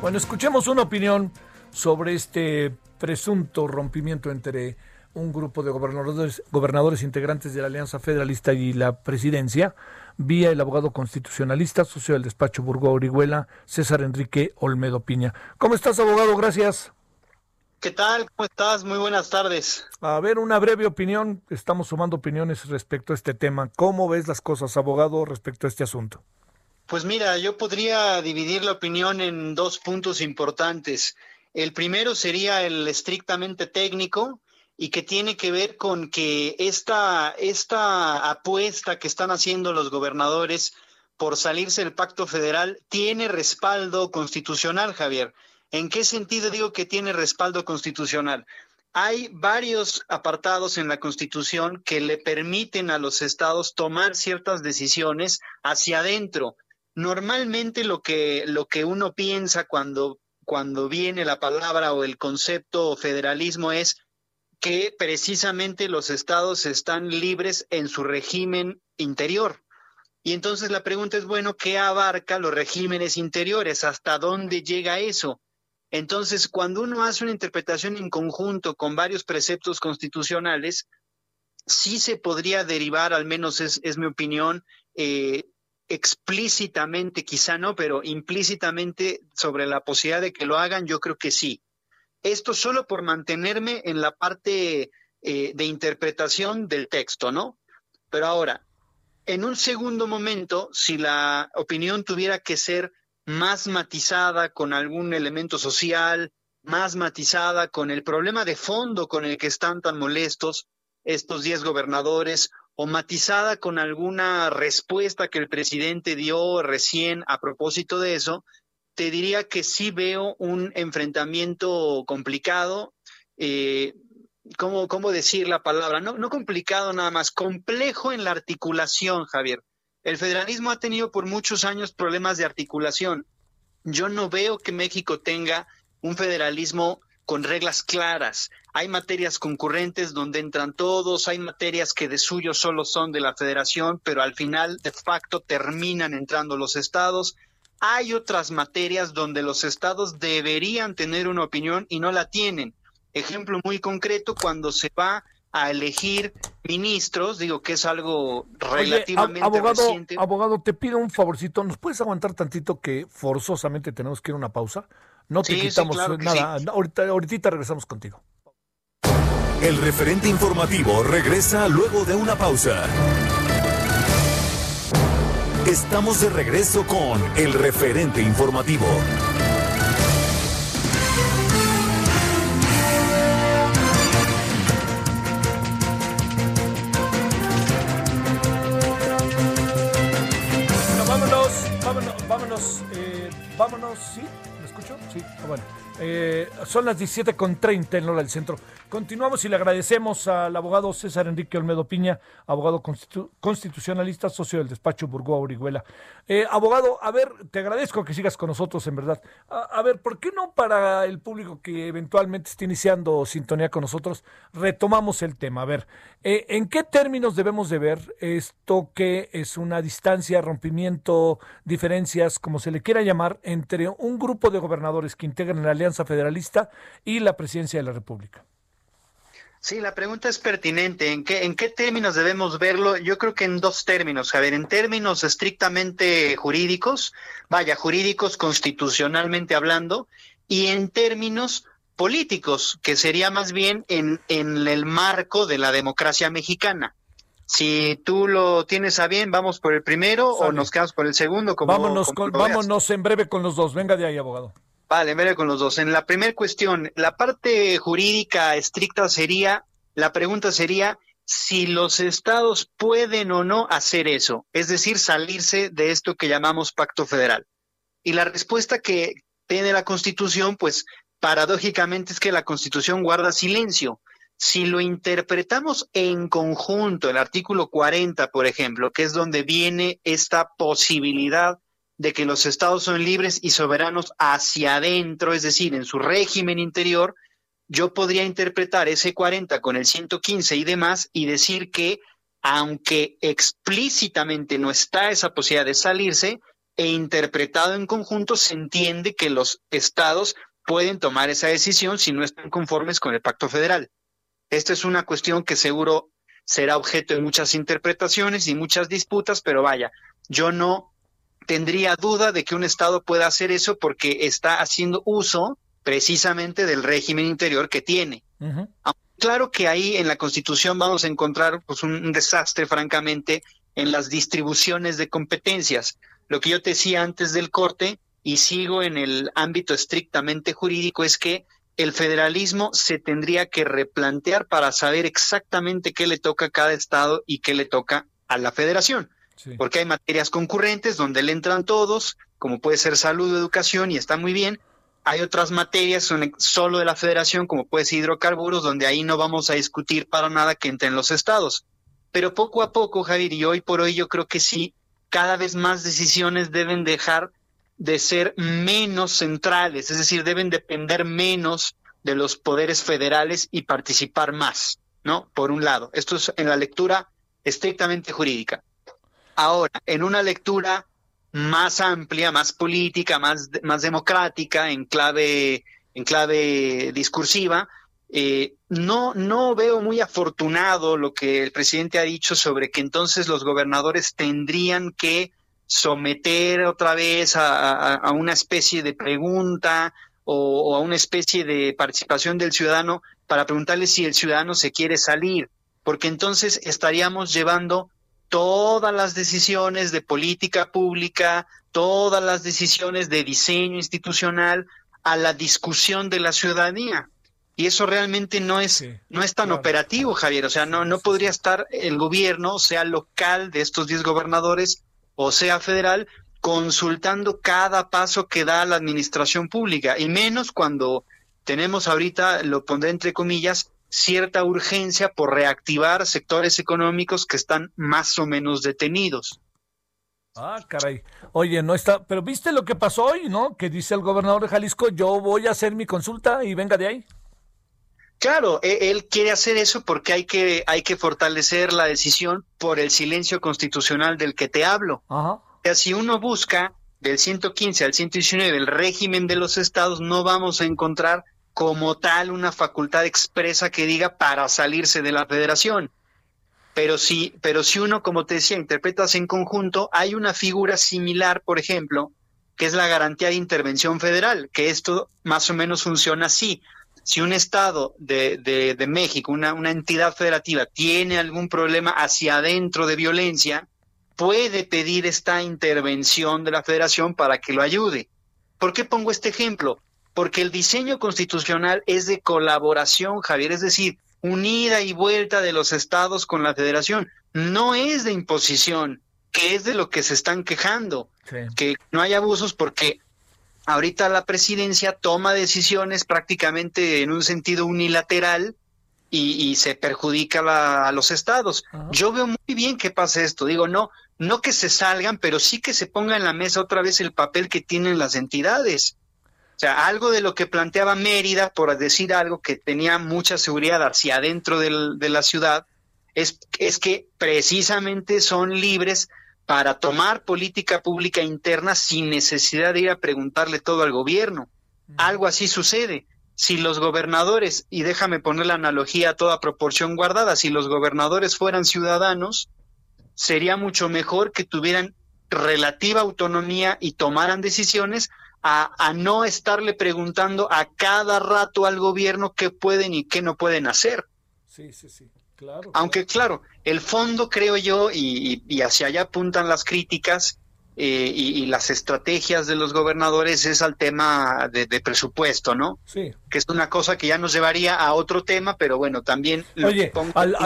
Bueno, escuchemos una opinión sobre este presunto rompimiento entre un grupo de gobernadores, gobernadores integrantes de la Alianza Federalista y la presidencia, vía el abogado constitucionalista, socio del despacho Burgo Orihuela, César Enrique Olmedo Piña. ¿Cómo estás, abogado? Gracias. ¿Qué tal? ¿Cómo estás? Muy buenas tardes. A ver, una breve opinión. Estamos sumando opiniones respecto a este tema. ¿Cómo ves las cosas, abogado, respecto a este asunto? Pues mira, yo podría dividir la opinión en dos puntos importantes. El primero sería el estrictamente técnico y que tiene que ver con que esta, esta apuesta que están haciendo los gobernadores por salirse del pacto federal tiene respaldo constitucional, Javier. ¿En qué sentido digo que tiene respaldo constitucional? Hay varios apartados en la Constitución que le permiten a los estados tomar ciertas decisiones hacia adentro, Normalmente lo que, lo que uno piensa cuando, cuando viene la palabra o el concepto federalismo es que precisamente los estados están libres en su régimen interior. Y entonces la pregunta es, bueno, ¿qué abarca los regímenes interiores? ¿Hasta dónde llega eso? Entonces, cuando uno hace una interpretación en conjunto con varios preceptos constitucionales, sí se podría derivar, al menos es, mi opinión, eh, explícitamente, quizá no, pero implícitamente sobre la posibilidad de que lo hagan, yo creo que sí. Esto solo por mantenerme en la parte eh, de interpretación del texto, ¿no? Pero ahora, en un segundo momento, si la opinión tuviera que ser más matizada con algún elemento social, más matizada con el problema de fondo con el que están tan molestos estos diez gobernadores, o matizada con alguna respuesta que el presidente dio recién a propósito de eso, te diría que sí veo un enfrentamiento complicado. Eh, ¿cómo, ¿Cómo decir la palabra? No, no complicado nada más, complejo en la articulación, Javier. El federalismo ha tenido por muchos años problemas de articulación. Yo no veo que México tenga un federalismo con reglas claras. Hay materias concurrentes donde entran todos, hay materias que de suyo solo son de la federación, pero al final de facto terminan entrando los estados. Hay otras materias donde los estados deberían tener una opinión y no la tienen. Ejemplo muy concreto, cuando se va a elegir ministros, digo que es algo relativamente abogado, reciente. Abogado, te pido un favorcito, ¿nos puedes aguantar tantito que forzosamente tenemos que ir a una pausa? No te quitamos nada, ahorita, ahorita regresamos contigo. El referente informativo regresa luego de una pausa. Estamos de regreso con el referente informativo. Vámonos, vámonos, vámonos, eh, vámonos, ¿sí? Sí, ah, bueno. Eh, son las 17.30 en hora del centro. Continuamos y le agradecemos al abogado César Enrique Olmedo Piña, abogado constitucionalista, socio del despacho Burgoa Orihuela. Eh, abogado, a ver, te agradezco que sigas con nosotros, en verdad. A, ver, ¿por qué no para el público que eventualmente esté iniciando sintonía con nosotros, retomamos el tema? A ver, eh, ¿en qué términos debemos de ver esto que es una distancia, rompimiento, diferencias, como se le quiera llamar, entre un grupo de gobernadores que integran la Alianza Federalista y la Presidencia de la República? Sí, la pregunta es pertinente. ¿En qué, ¿En qué términos debemos verlo? Yo creo que en dos términos. A ver, en términos estrictamente jurídicos, vaya, jurídicos constitucionalmente hablando, y en términos políticos, que sería más bien en, en el marco de la democracia mexicana. Si tú lo tienes a bien, vamos por el primero o nos quedamos por el segundo. Como, vámonos, vámonos en breve con los dos. Venga de ahí, abogado. Vale, mire con los dos. En la primera cuestión, la parte jurídica estricta sería, la pregunta sería si los estados pueden o no hacer eso, es decir, salirse de esto que llamamos pacto federal. Y la respuesta que tiene la Constitución, pues paradójicamente es que la Constitución guarda silencio. Si lo interpretamos en conjunto, el artículo 40, por ejemplo, que es donde viene esta posibilidad de que los estados son libres y soberanos hacia adentro, es decir, en su régimen interior, yo podría interpretar ese 40 con el 115 y demás y decir que aunque explícitamente no está esa posibilidad de salirse, e interpretado en conjunto se entiende que los estados pueden tomar esa decisión si no están conformes con el pacto federal. Esta es una cuestión que seguro será objeto de muchas interpretaciones y muchas disputas, pero vaya, yo no tendría duda de que un Estado pueda hacer eso porque está haciendo uso precisamente del régimen interior que tiene. Claro que ahí en la Constitución vamos a encontrar pues, un desastre, francamente, en las distribuciones de competencias. Lo que yo te decía antes del corte, y sigo en el ámbito estrictamente jurídico, es que el federalismo se tendría que replantear para saber exactamente qué le toca a cada Estado y qué le toca a la federación porque hay materias concurrentes donde le entran todos, como puede ser salud o educación, y está muy bien. Hay otras materias solo de la federación, como puede ser hidrocarburos, donde ahí no vamos a discutir para nada que entren los estados. Pero poco a poco, Javier, y hoy por hoy yo creo que sí, cada vez más decisiones deben dejar de ser menos centrales, es decir, deben depender menos de los poderes federales y participar más, ¿no? Por un lado, esto es en la lectura estrictamente jurídica. Ahora, en una lectura más amplia, más política, más, más democrática, en clave, en clave discursiva, eh, no, no veo muy afortunado lo que el presidente ha dicho sobre que entonces los gobernadores tendrían que someter otra vez a, una especie de pregunta o, a una especie de participación del ciudadano para preguntarle si el ciudadano se quiere salir, porque entonces estaríamos llevando todas las decisiones de política pública, todas las decisiones de diseño institucional a la discusión de la ciudadanía. Y eso realmente no es, no es tan operativo, Javier. O sea, no, no podría estar el gobierno, sea local de estos 10 gobernadores o sea federal, consultando cada paso que da la administración pública, y menos cuando tenemos ahorita, lo pondré entre comillas, cierta urgencia por reactivar sectores económicos que están más o menos detenidos. Ah, caray. Oye, no está, pero viste lo que pasó hoy, ¿no? Que dice el gobernador de Jalisco, yo voy a hacer mi consulta y venga de ahí. Claro, e, él quiere hacer eso porque hay que, hay que fortalecer la decisión por el silencio constitucional del que te hablo. O sea, si uno busca del 115 al 119 el régimen de los estados, no vamos a encontrar como tal una facultad expresa que diga para salirse de la federación. Pero si, pero si uno, como te decía, interpretas en conjunto, hay una figura similar, por ejemplo, que es la garantía de intervención federal, que esto más o menos funciona así si un Estado de, de, México, una, una entidad federativa, tiene algún problema hacia adentro de violencia, puede pedir esta intervención de la federación para que lo ayude. ¿Por qué pongo este ejemplo? Porque el diseño constitucional es de colaboración, Javier, es decir, unida y vuelta de los estados con la federación, no es de imposición, que es de lo que se están quejando, que no hay abusos porque ahorita la presidencia toma decisiones prácticamente en un sentido unilateral y, se perjudica a los estados. Yo veo muy bien que pase esto. Digo, no, no que se salgan, pero sí que se ponga en la mesa otra vez el papel que tienen las entidades. O sea, algo de lo que planteaba Mérida, por decir algo que tenía mucha seguridad hacia adentro de la ciudad, es, es que precisamente son libres para tomar política pública interna sin necesidad de ir a preguntarle todo al gobierno. Algo así sucede. Si los gobernadores, y déjame poner la analogía a toda proporción guardada, si los gobernadores fueran ciudadanos, sería mucho mejor que tuvieran relativa autonomía y tomaran decisiones a, a, no estarle preguntando a cada rato al gobierno qué pueden y qué no pueden hacer. Sí, sí, sí. Aunque claro, el fondo creo yo, y, hacia allá apuntan las críticas eh, y, las estrategias de los gobernadores es al tema de, presupuesto, ¿no? Sí. Que es una cosa que ya nos llevaría a otro tema, pero bueno, también... Oye, al,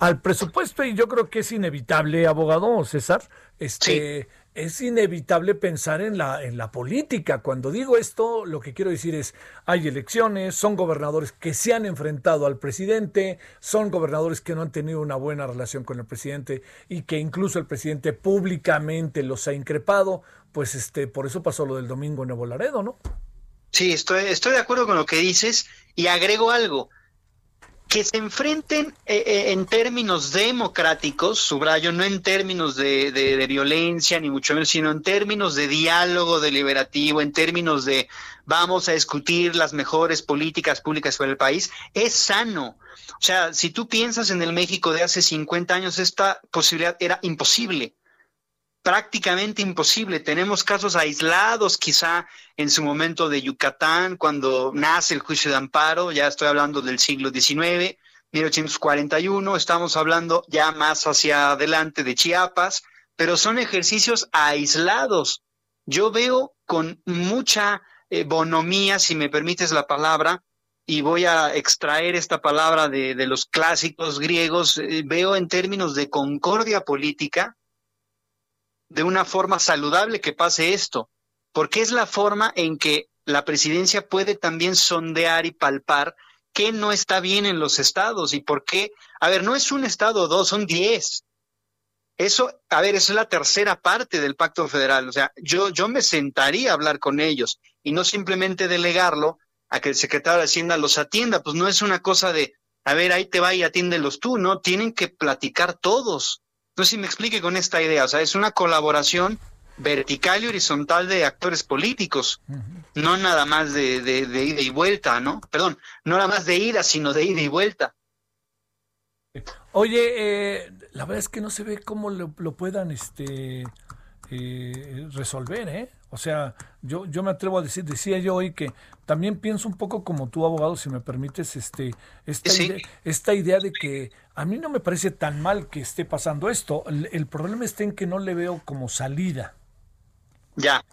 al, presupuesto, y yo creo que es inevitable, abogado César, este es inevitable pensar en la, en la política. Cuando digo esto, lo que quiero decir es, hay elecciones, son gobernadores que se han enfrentado al presidente, son gobernadores que no han tenido una buena relación con el presidente y que incluso el presidente públicamente los ha increpado, pues este, por eso pasó lo del domingo en Nuevo Laredo, ¿no? Sí, estoy, estoy de acuerdo con lo que dices y agrego algo que se enfrenten eh, eh, en términos democráticos, subrayo, no en términos de, de, violencia, ni mucho menos, sino en términos de diálogo deliberativo, en términos de vamos a discutir las mejores políticas públicas para el país, es sano. O sea, si tú piensas en el México de hace 50 años, esta posibilidad era imposible prácticamente imposible. Tenemos casos aislados, quizá en su momento de Yucatán, cuando nace el juicio de amparo, ya estoy hablando del siglo XIX, 1841, estamos hablando ya más hacia adelante de Chiapas, pero son ejercicios aislados. Yo veo con mucha eh, bonomía, si me permites la palabra, y voy a extraer esta palabra de, los clásicos griegos, eh, veo en términos de concordia política, de una forma saludable que pase esto, porque es la forma en que la presidencia puede también sondear y palpar qué no está bien en los estados y por qué. A ver, no es un estado o dos, son diez. Eso, a ver, esa es la tercera parte del pacto federal. O sea, yo, yo me sentaría a hablar con ellos y no simplemente delegarlo a que el secretario de Hacienda los atienda. Pues no es una cosa de, a ver, ahí te va y atiéndelos tú, ¿no? Tienen que platicar todos. No sé si me explique con esta idea. O sea, es una colaboración vertical y horizontal de actores políticos, no nada más de, de, de, ida y vuelta, ¿no? Perdón, no nada más de ida, sino de ida y vuelta. Oye, eh, la verdad es que no se ve cómo lo, puedan este, eh, resolver, ¿eh? O sea, yo, yo me atrevo a decir, decía yo hoy que también pienso un poco como tú, abogado, si me permites, este, esta, idea, esta idea de que a mí no me parece tan mal que esté pasando esto. El, problema está en que no le veo como salida. Ya.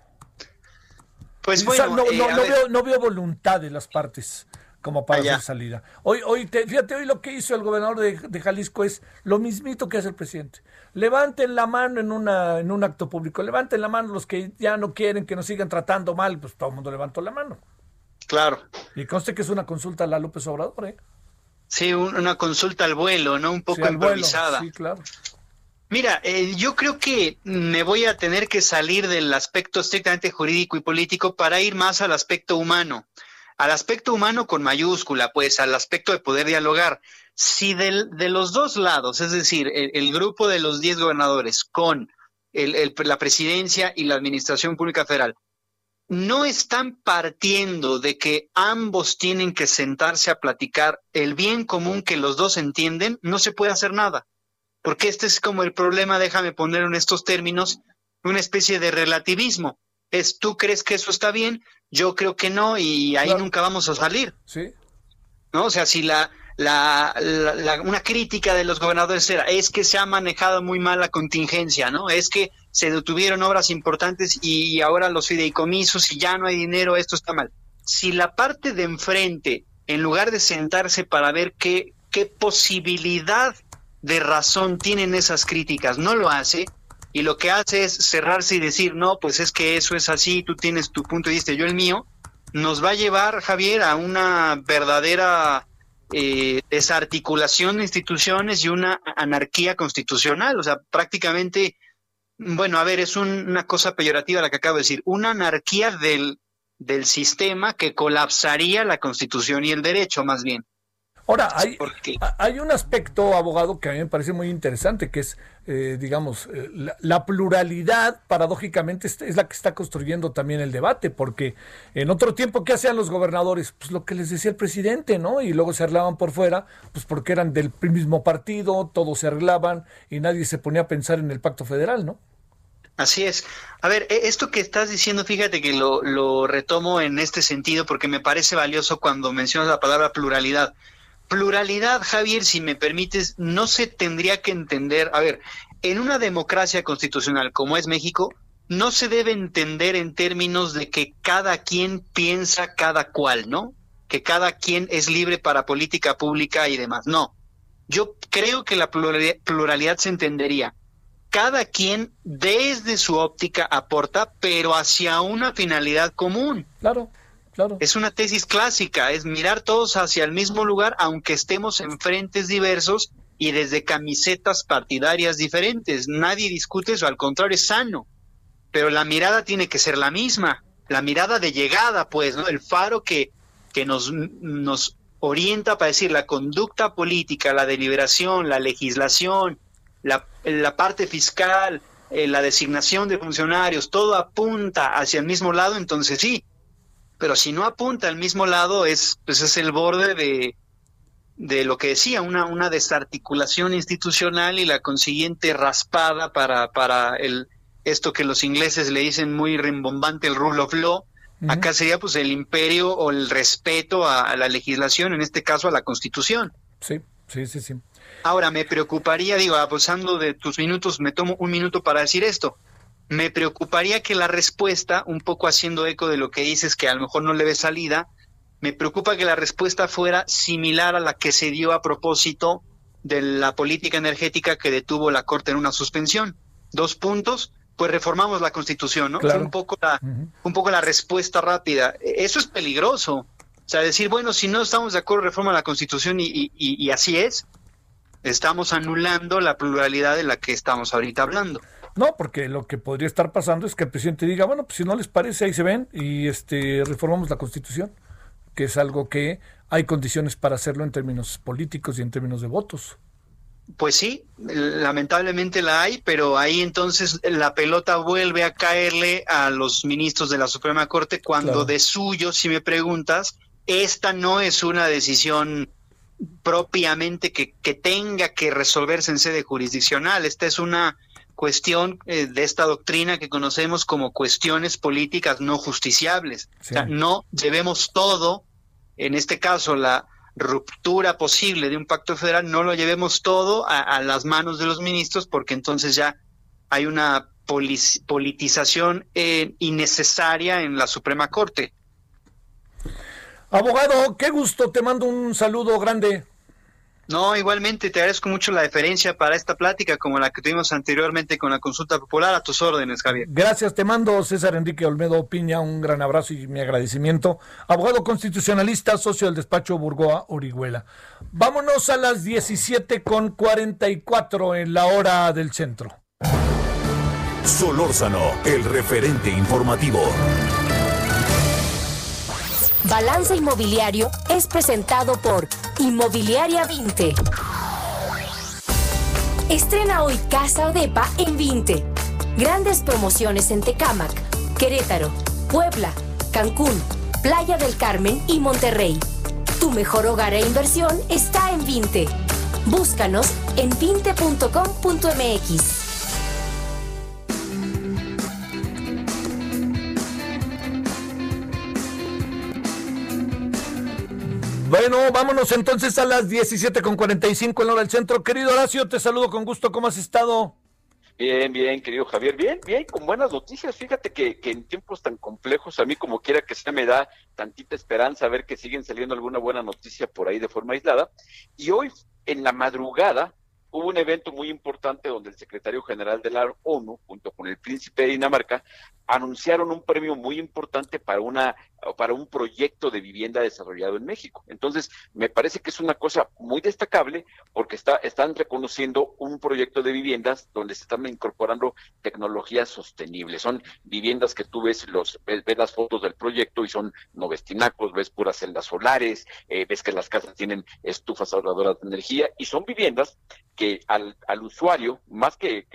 Pues bueno, no, no, eh, veo, no veo voluntad de las partes como para hacer salida. Hoy, hoy fíjate, hoy lo que hizo el gobernador de, Jalisco es lo mismito que hace el presidente. Levanten la mano en, una, en un acto público, levanten la mano los que ya no quieren que nos sigan tratando mal, pues todo el mundo levantó la mano. Claro. Y conste que es una consulta a la López Obrador, ¿eh? Sí, una consulta al vuelo, ¿no? Un poco improvisada. sí, claro. Mira, eh, yo creo que me voy a tener que salir del aspecto estrictamente jurídico y político para ir más al aspecto humano al aspecto humano con mayúscula, pues al aspecto de poder dialogar. Si de los dos lados, es decir, el, grupo de los 10 gobernadores con la presidencia y la administración pública federal, no están partiendo de que ambos tienen que sentarse a platicar el bien común que los dos entienden, no se puede hacer nada. Porque este es como el problema, déjame poner en estos términos, una especie de relativismo es tú crees que eso está bien, yo creo que no y ahí nunca vamos a salir. Sí. ¿No? O sea, si la, la, una crítica de los gobernadores era es que se ha manejado muy mal la contingencia, ¿no? Es que se detuvieron obras importantes y ahora los fideicomisos y ya no hay dinero, esto está mal. Si la parte de enfrente, en lugar de sentarse para ver qué, qué posibilidad de razón tienen esas críticas, no lo hace, y lo que hace es cerrarse y decir, no, pues es que eso es así, tú tienes tu punto de vista, yo el mío, nos va a llevar, Javier, a una verdadera eh, desarticulación de instituciones y una anarquía constitucional. O sea, prácticamente, bueno, a ver, es una cosa peyorativa la que acabo de decir, una anarquía del, del sistema que colapsaría la constitución y el derecho, más bien. Ahora, hay, hay un aspecto, abogado, que a mí me parece muy interesante, que es, eh, digamos, eh, la, pluralidad, paradójicamente, es la que está construyendo también el debate, porque en otro tiempo, ¿qué hacían los gobernadores? Pues lo que les decía el presidente, ¿no? Y luego se arreglaban por fuera, pues porque eran del mismo partido, todos se arreglaban y nadie se ponía a pensar en el pacto federal, ¿no? Así es. A ver, e, esto que estás diciendo, fíjate que lo, lo retomo en este sentido porque me parece valioso cuando mencionas la palabra pluralidad pluralidad, Javier, si me permites, no se tendría que entender, a ver, en una democracia constitucional como es México, no se debe entender en términos de que cada quien piensa cada cual, ¿no? Que cada quien es libre para política pública y demás. No. Yo creo que la pluralidad, se entendería. Cada quien desde su óptica aporta, pero hacia una finalidad común. Claro. Es una tesis clásica, es mirar todos hacia el mismo lugar, aunque estemos en frentes diversos y desde camisetas partidarias diferentes. Nadie discute eso, al contrario, es sano. Pero la mirada tiene que ser la misma, la mirada de llegada, pues, ¿no? El faro que, que nos, nos orienta para decir la conducta política, la deliberación, la legislación, la, la parte fiscal, eh, la designación de funcionarios, todo apunta hacia el mismo lado, entonces sí, pero si no apunta al mismo lado es pues es el borde de, de lo que decía, una, una desarticulación institucional y la consiguiente raspada para, para el, esto que los ingleses le dicen muy rimbombante, el rule of law. Acá sería pues el imperio o el respeto a, la legislación, en este caso a la constitución. Sí, sí, sí, sí. Ahora, me preocuparía, digo, abusando de tus minutos, me tomo un minuto para decir esto me preocuparía que la respuesta, un poco haciendo eco de lo que dices, que a lo mejor no le ve salida, me preocupa que la respuesta fuera similar a la que se dio a propósito de la política energética que detuvo la Corte en una suspensión. Dos puntos, pues reformamos la Constitución, ¿no? un poco la, un poco la respuesta rápida. Eso es peligroso. O sea, decir, bueno, si no estamos de acuerdo, reforma la Constitución y, y así es, estamos anulando la pluralidad de la que estamos ahorita hablando. No, porque lo que podría estar pasando es que el presidente diga, bueno, pues si no les parece, ahí se ven y este reformamos la Constitución, que es algo que hay condiciones para hacerlo en términos políticos y en términos de votos. Pues sí, lamentablemente la hay, pero ahí entonces la pelota vuelve a caerle a los ministros de la Suprema Corte cuando de suyo, si me preguntas, esta no es una decisión propiamente que, que tenga que resolverse en sede jurisdiccional, esta es una cuestión eh, de esta doctrina que conocemos como cuestiones políticas no justiciables. O sea, no debemos todo, en este caso la ruptura posible de un pacto federal, no lo llevemos todo a, las manos de los ministros porque entonces ya hay una politización eh, innecesaria en la Suprema Corte. Abogado, qué gusto, te mando un saludo grande. No, igualmente te agradezco mucho la deferencia para esta plática como la que tuvimos anteriormente con la consulta popular. A tus órdenes, Javier. Gracias, te mando César Enrique Olmedo Piña, un gran abrazo y mi agradecimiento. Abogado constitucionalista, socio del despacho Burgoa Orihuela. Vámonos a las 17 con 44 en la hora del centro. Solórzano, el referente informativo. Balance Inmobiliario es presentado por Inmobiliaria 20. Estrena hoy Casa Odepa en 20. Grandes promociones en Tecámac, Querétaro, Puebla, Cancún, Playa del Carmen y Monterrey. Tu mejor hogar e inversión está en 20. Búscanos en 20.com.mx. Bueno, vámonos entonces a las 17 con 45 en hora del centro. Querido Horacio, te saludo con gusto. ¿Cómo has estado? Bien, bien, querido Javier. Bien, bien, con buenas noticias. Fíjate que, que, en tiempos tan complejos, a mí como quiera que sea, me da tantita esperanza ver que siguen saliendo alguna buena noticia por ahí de forma aislada. Y hoy, en la madrugada, hubo un evento muy importante donde el secretario general de la ONU, junto con el príncipe de Dinamarca, anunciaron un premio muy importante para una para un proyecto de vivienda desarrollado en México. Entonces, me parece que es una cosa muy destacable porque está, están reconociendo un proyecto de viviendas donde se están incorporando tecnologías sostenibles. Son viviendas que tú ves, los, ves, las fotos del proyecto y son no vestinacos, ves puras celdas solares, eh, ves que las casas tienen estufas ahorradoras de energía y son viviendas que al, al usuario, más que,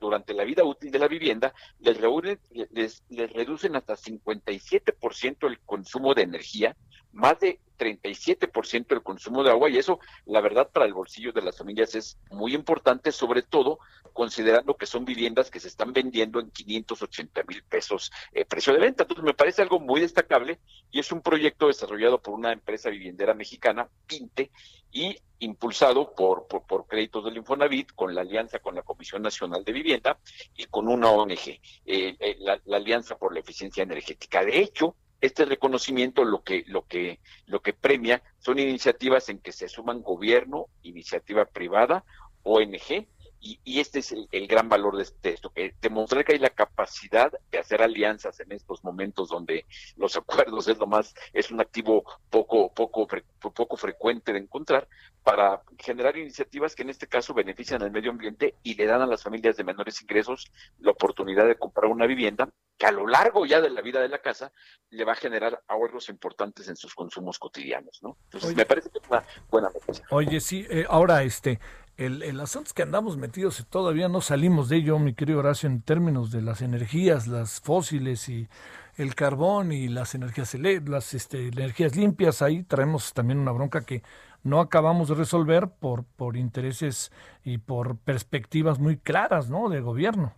durante la vida útil de la vivienda, les, reúnen, les, les reducen hasta 57% el consumo de energía, más de 37% el consumo de agua y eso, la verdad, para el bolsillo de las familias es muy importante, sobre todo considerando que son viviendas que se están vendiendo en 580 mil pesos eh, precio de venta. Entonces, me parece algo muy destacable y es un proyecto desarrollado por una empresa viviendera mexicana, Pinte, y impulsado por, por, créditos del Infonavit, con la alianza con la Comisión Nacional de Vivienda y con una ONG, eh, eh, la, la Alianza por la Eficiencia Energética. De hecho, este reconocimiento lo que, lo que, lo que premia son iniciativas en que se suman gobierno, iniciativa privada, ONG, y, este es el, gran valor de este, esto, que demostrar que hay la capacidad de hacer alianzas en estos momentos donde los acuerdos es lo más, es un activo poco, poco, poco frecuente de encontrar, para generar iniciativas que en este caso benefician al medio ambiente y le dan a las familias de menores ingresos la oportunidad de comprar una vivienda que a lo largo ya de la vida de la casa le va a generar ahorros importantes en sus consumos cotidianos, ¿no? Entonces me parece que es una buena noticia. Oye, sí, eh, ahora este, el, asunto es que andamos metidos y todavía no salimos de ello, mi querido Horacio, en términos de las energías, las fósiles y el carbón y las energías, las este, energías limpias. Ahí traemos también una bronca que no acabamos de resolver por, por intereses y por perspectivas muy claras ¿no? del gobierno.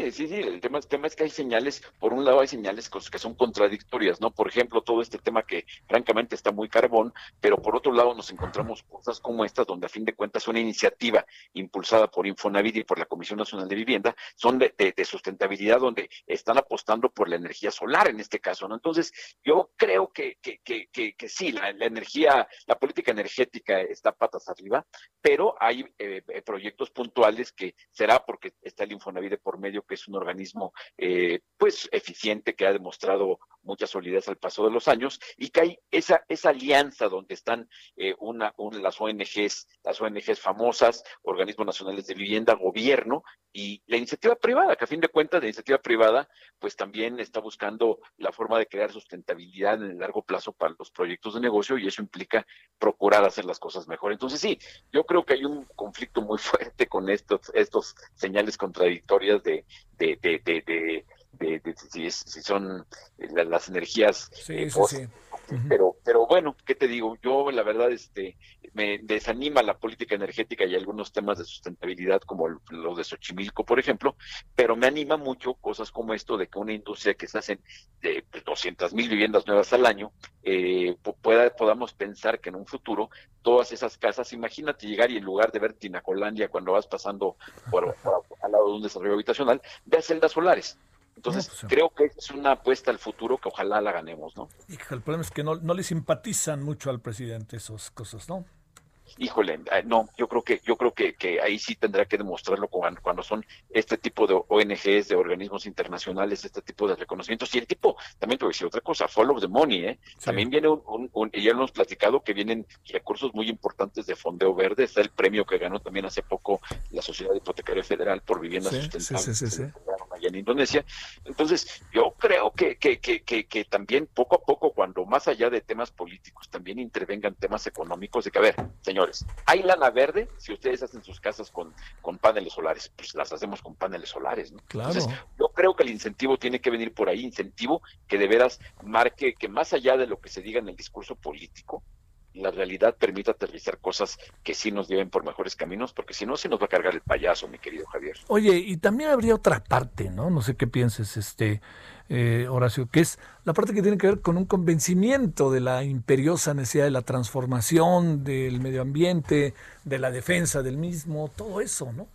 Sí, sí, el tema, el tema es que hay señales, por un lado hay señales que son contradictorias, ¿no? Por ejemplo, todo este tema que francamente está muy carbón, pero por otro lado nos encontramos cosas como estas, donde a fin de cuentas una iniciativa impulsada por Infonavit y por la Comisión Nacional de Vivienda son de, sustentabilidad, donde están apostando por la energía solar en este caso, ¿no? Entonces, yo creo que, que, que, que, sí, la, energía, la política energética está patas arriba, pero hay eh, eh, proyectos puntuales que será porque está el Infonavit por medio que es un organismo eh, pues eficiente que ha demostrado mucha solidez al paso de los años y que hay esa, esa alianza donde están eh, una, las ONGs, las ONGs famosas, organismos nacionales de vivienda, gobierno y la iniciativa privada, que a fin de cuentas la iniciativa privada pues también está buscando la forma de crear sustentabilidad en el largo plazo para los proyectos de negocio y eso implica procurar hacer las cosas mejor. Entonces sí, yo creo que hay un conflicto muy fuerte con estos, estos señales contradictorias de, de, de, de, si, son las energías sí, eh, sí, sí. Pero, pero bueno, ¿qué te digo? Yo la verdad este, me desanima la política energética y algunos temas de sustentabilidad como lo de Xochimilco, por ejemplo, pero me anima mucho cosas como esto de que una industria que se hacen de 200 mil viviendas nuevas al año, eh, pueda, podamos pensar que en un futuro todas esas casas, imagínate llegar y en lugar de ver Tinacolandia cuando vas pasando por, al lado de un desarrollo habitacional, veas celdas solares entonces, pues, creo que es una apuesta al futuro que ojalá la ganemos, ¿no? Y el problema es que no, no le simpatizan mucho al presidente esas cosas, ¿no? Híjole, eh, no, yo creo que yo creo que, que ahí sí tendrá que demostrarlo cuando, cuando, son este tipo de ONGs, de organismos internacionales, este tipo de reconocimientos. Y el tipo, también te voy a decir otra cosa, follow the money, ¿eh? También viene un, un, y ya lo hemos platicado, que vienen recursos muy importantes de fondeo verde. Está el premio que ganó también hace poco la Sociedad Hipotecaria Federal por viviendas sí, sustentables sí, allá en Indonesia. Entonces, yo creo que, que, que, que, que también poco a poco, cuando más allá de temas políticos, también intervengan temas económicos, de que, a ver, señores, hay lana verde si ustedes hacen sus casas con, con paneles solares, pues las hacemos con paneles solares, ¿no? Claro. Entonces, yo creo que el incentivo tiene que venir por ahí, incentivo que de veras marque que más allá de lo que se diga en el discurso político, la realidad permita aterrizar cosas que sí nos lleven por mejores caminos, porque si no se nos va a cargar el payaso, mi querido Javier. Oye, y también habría otra parte, ¿no? No sé qué pienses, este eh, Horacio, que es la parte que tiene que ver con un convencimiento de la imperiosa necesidad de la transformación del medio ambiente, de la defensa del mismo, todo eso, ¿no?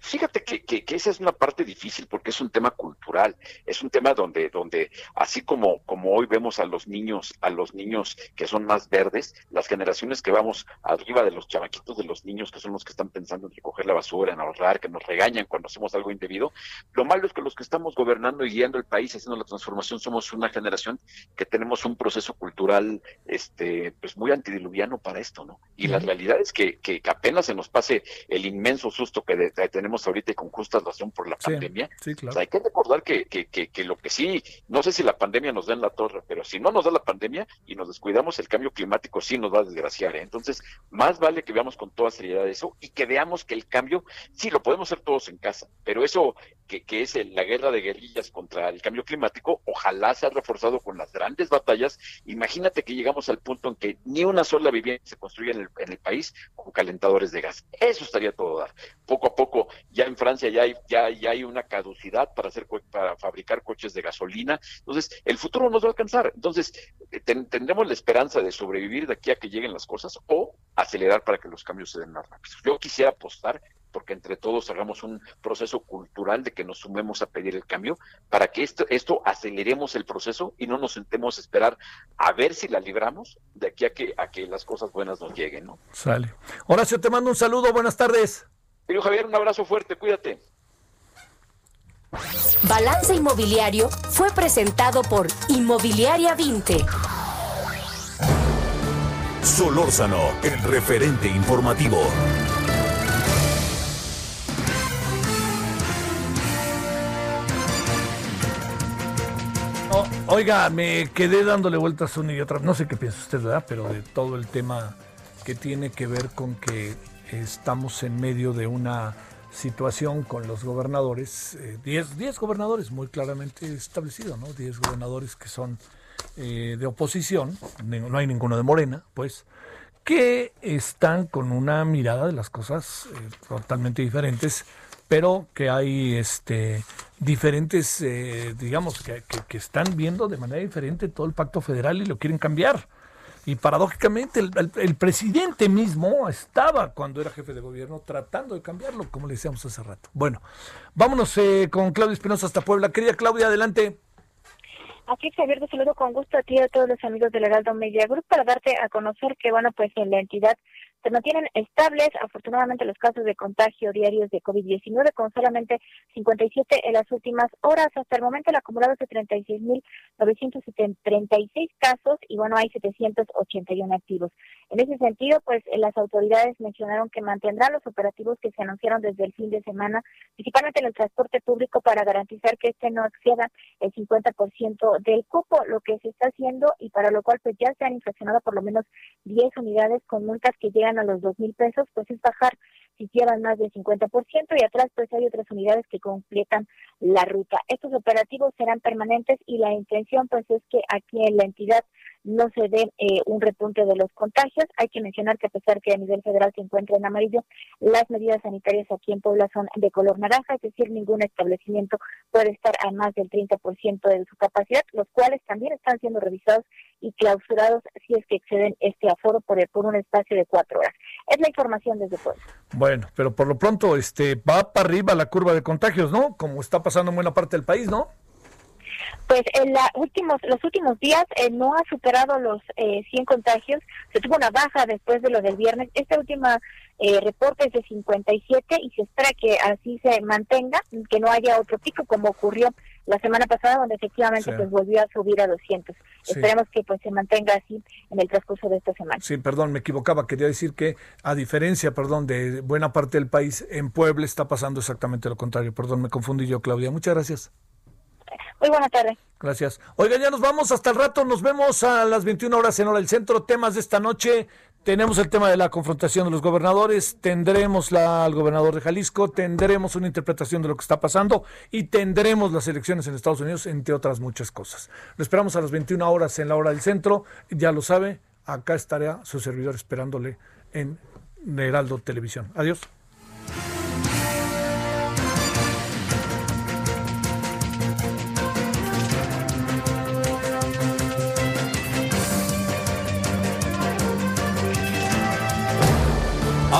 Fíjate que, que, esa es una parte difícil porque es un tema cultural, es un tema donde, donde así como, como hoy vemos a los niños, a los niños que son más verdes, las generaciones que vamos arriba de los chamaquitos de los niños que son los que están pensando en recoger la basura, en ahorrar, que nos regañan cuando hacemos algo indebido, lo malo es que los que estamos gobernando y guiando el país, haciendo la transformación, somos una generación que tenemos un proceso cultural este pues muy antidiluviano para esto, ¿no? Y la realidad es que, que, apenas se nos pase el inmenso susto que de, tenemos ahorita y con justa razón por la pandemia. hay que recordar que, que, que, lo que sí, no sé si la pandemia nos da en la torre, pero si no nos da la pandemia y nos descuidamos, el cambio climático sí nos va a desgraciar. ¿eh? Entonces, más vale que veamos con toda seriedad eso y que veamos que el cambio, sí, lo podemos hacer todos en casa, pero eso que, que es la guerra de guerrillas contra el cambio climático, ojalá sea reforzado con las grandes batallas. Imagínate que llegamos al punto en que ni una sola vivienda se construye en el, en el país con calentadores de gas. Eso estaría todo dar. Poco a poco ya en Francia ya hay, ya, ya hay una caducidad para hacer para fabricar coches de gasolina. Entonces, el futuro nos va a alcanzar. Entonces, eh, tendremos la esperanza de sobrevivir de aquí a que lleguen las cosas o acelerar para que los cambios se den más rápido. Yo quisiera apostar porque entre todos hagamos un proceso cultural de que nos sumemos a pedir el cambio, para que esto, esto aceleremos el proceso y no nos sentemos a esperar a ver si la libramos de aquí a que, a que las cosas buenas nos lleguen, ¿no? Sale. Horacio, te mando un saludo, buenas tardes. Querido Javier, un abrazo fuerte, cuídate. Balance Inmobiliario fue presentado por Inmobiliaria 20. Solórzano, el referente informativo. oiga, me quedé dándole vueltas una y otra. No sé qué piensa usted, ¿verdad? Pero de todo el tema que tiene que ver con que estamos en medio de una situación con los gobernadores, 10 eh, gobernadores muy claramente establecido, ¿no? 10 gobernadores que son eh, de oposición, no hay ninguno de Morena, pues, que están con una mirada de las cosas eh, totalmente diferentes, pero que hay este diferentes, digamos, que, que están viendo de manera diferente todo el pacto federal y lo quieren cambiar. Y paradójicamente el, presidente mismo estaba cuando era jefe de gobierno tratando de cambiarlo, como le decíamos hace rato. Bueno, vámonos eh, con Claudia Espinosa hasta Puebla. Querida Claudia, adelante. Aquí Javier, te saludo con gusto a ti y a todos los amigos del Heraldo Media Group para darte a conocer que, bueno, pues en la entidad se mantienen estables. Afortunadamente, los casos de contagio diarios de COVID-19 con solamente 57 en las últimas horas. Hasta el momento, el acumulado es de 36.936 casos y bueno, hay 781 activos. En ese sentido, pues las autoridades mencionaron que mantendrán los operativos que se anunciaron desde el fin de semana, principalmente en el transporte público, para garantizar que este no exceda el 50% del cupo, lo que se está haciendo y para lo cual pues ya se han infraccionado por lo menos 10 unidades con multas que llegan a los dos mil pesos, pues es bajar si llevan más del 50% y atrás pues hay otras unidades que completan la ruta. Estos operativos serán permanentes y la intención pues es que aquí en la entidad no se dé eh, un repunte de los contagios. Hay que mencionar que a pesar que a nivel federal se encuentra en amarillo, las medidas sanitarias aquí en Puebla son de color naranja, es decir, ningún establecimiento puede estar a más del 30% de su capacidad, los cuales también están siendo revisados y clausurados si es que exceden este aforo por, por un espacio de cuatro horas. Es la información desde Puebla. Bueno, pero por lo pronto este va para arriba la curva de contagios, ¿no? Como está pasando en buena parte del país, ¿no? Pues en la últimos, los últimos días eh, no ha superado los eh, 100 contagios. Se tuvo una baja después de lo del viernes. Esta última eh, reporte es de 57 y se espera que así se mantenga, que no haya otro pico como ocurrió la semana pasada, donde efectivamente pues volvió a subir a 200. Esperemos que pues se mantenga así en el transcurso de esta semana. Sí, perdón, me equivocaba. Quería decir que a diferencia, perdón, de buena parte del país, en Puebla está pasando exactamente lo contrario. Perdón, me confundí yo, Claudia. Muchas gracias. Muy buena tarde. Gracias. Oiga, ya nos vamos hasta el rato. Nos vemos a las 21 horas en hora del centro. Temas de esta noche. Tenemos el tema de la confrontación de los gobernadores, tendremos al gobernador de Jalisco, tendremos una interpretación de lo que está pasando y tendremos las elecciones en Estados Unidos, entre otras muchas cosas. Lo esperamos a las 21 horas en la hora del centro. Ya lo sabe, acá estará su servidor esperándole en Heraldo Televisión. Adiós.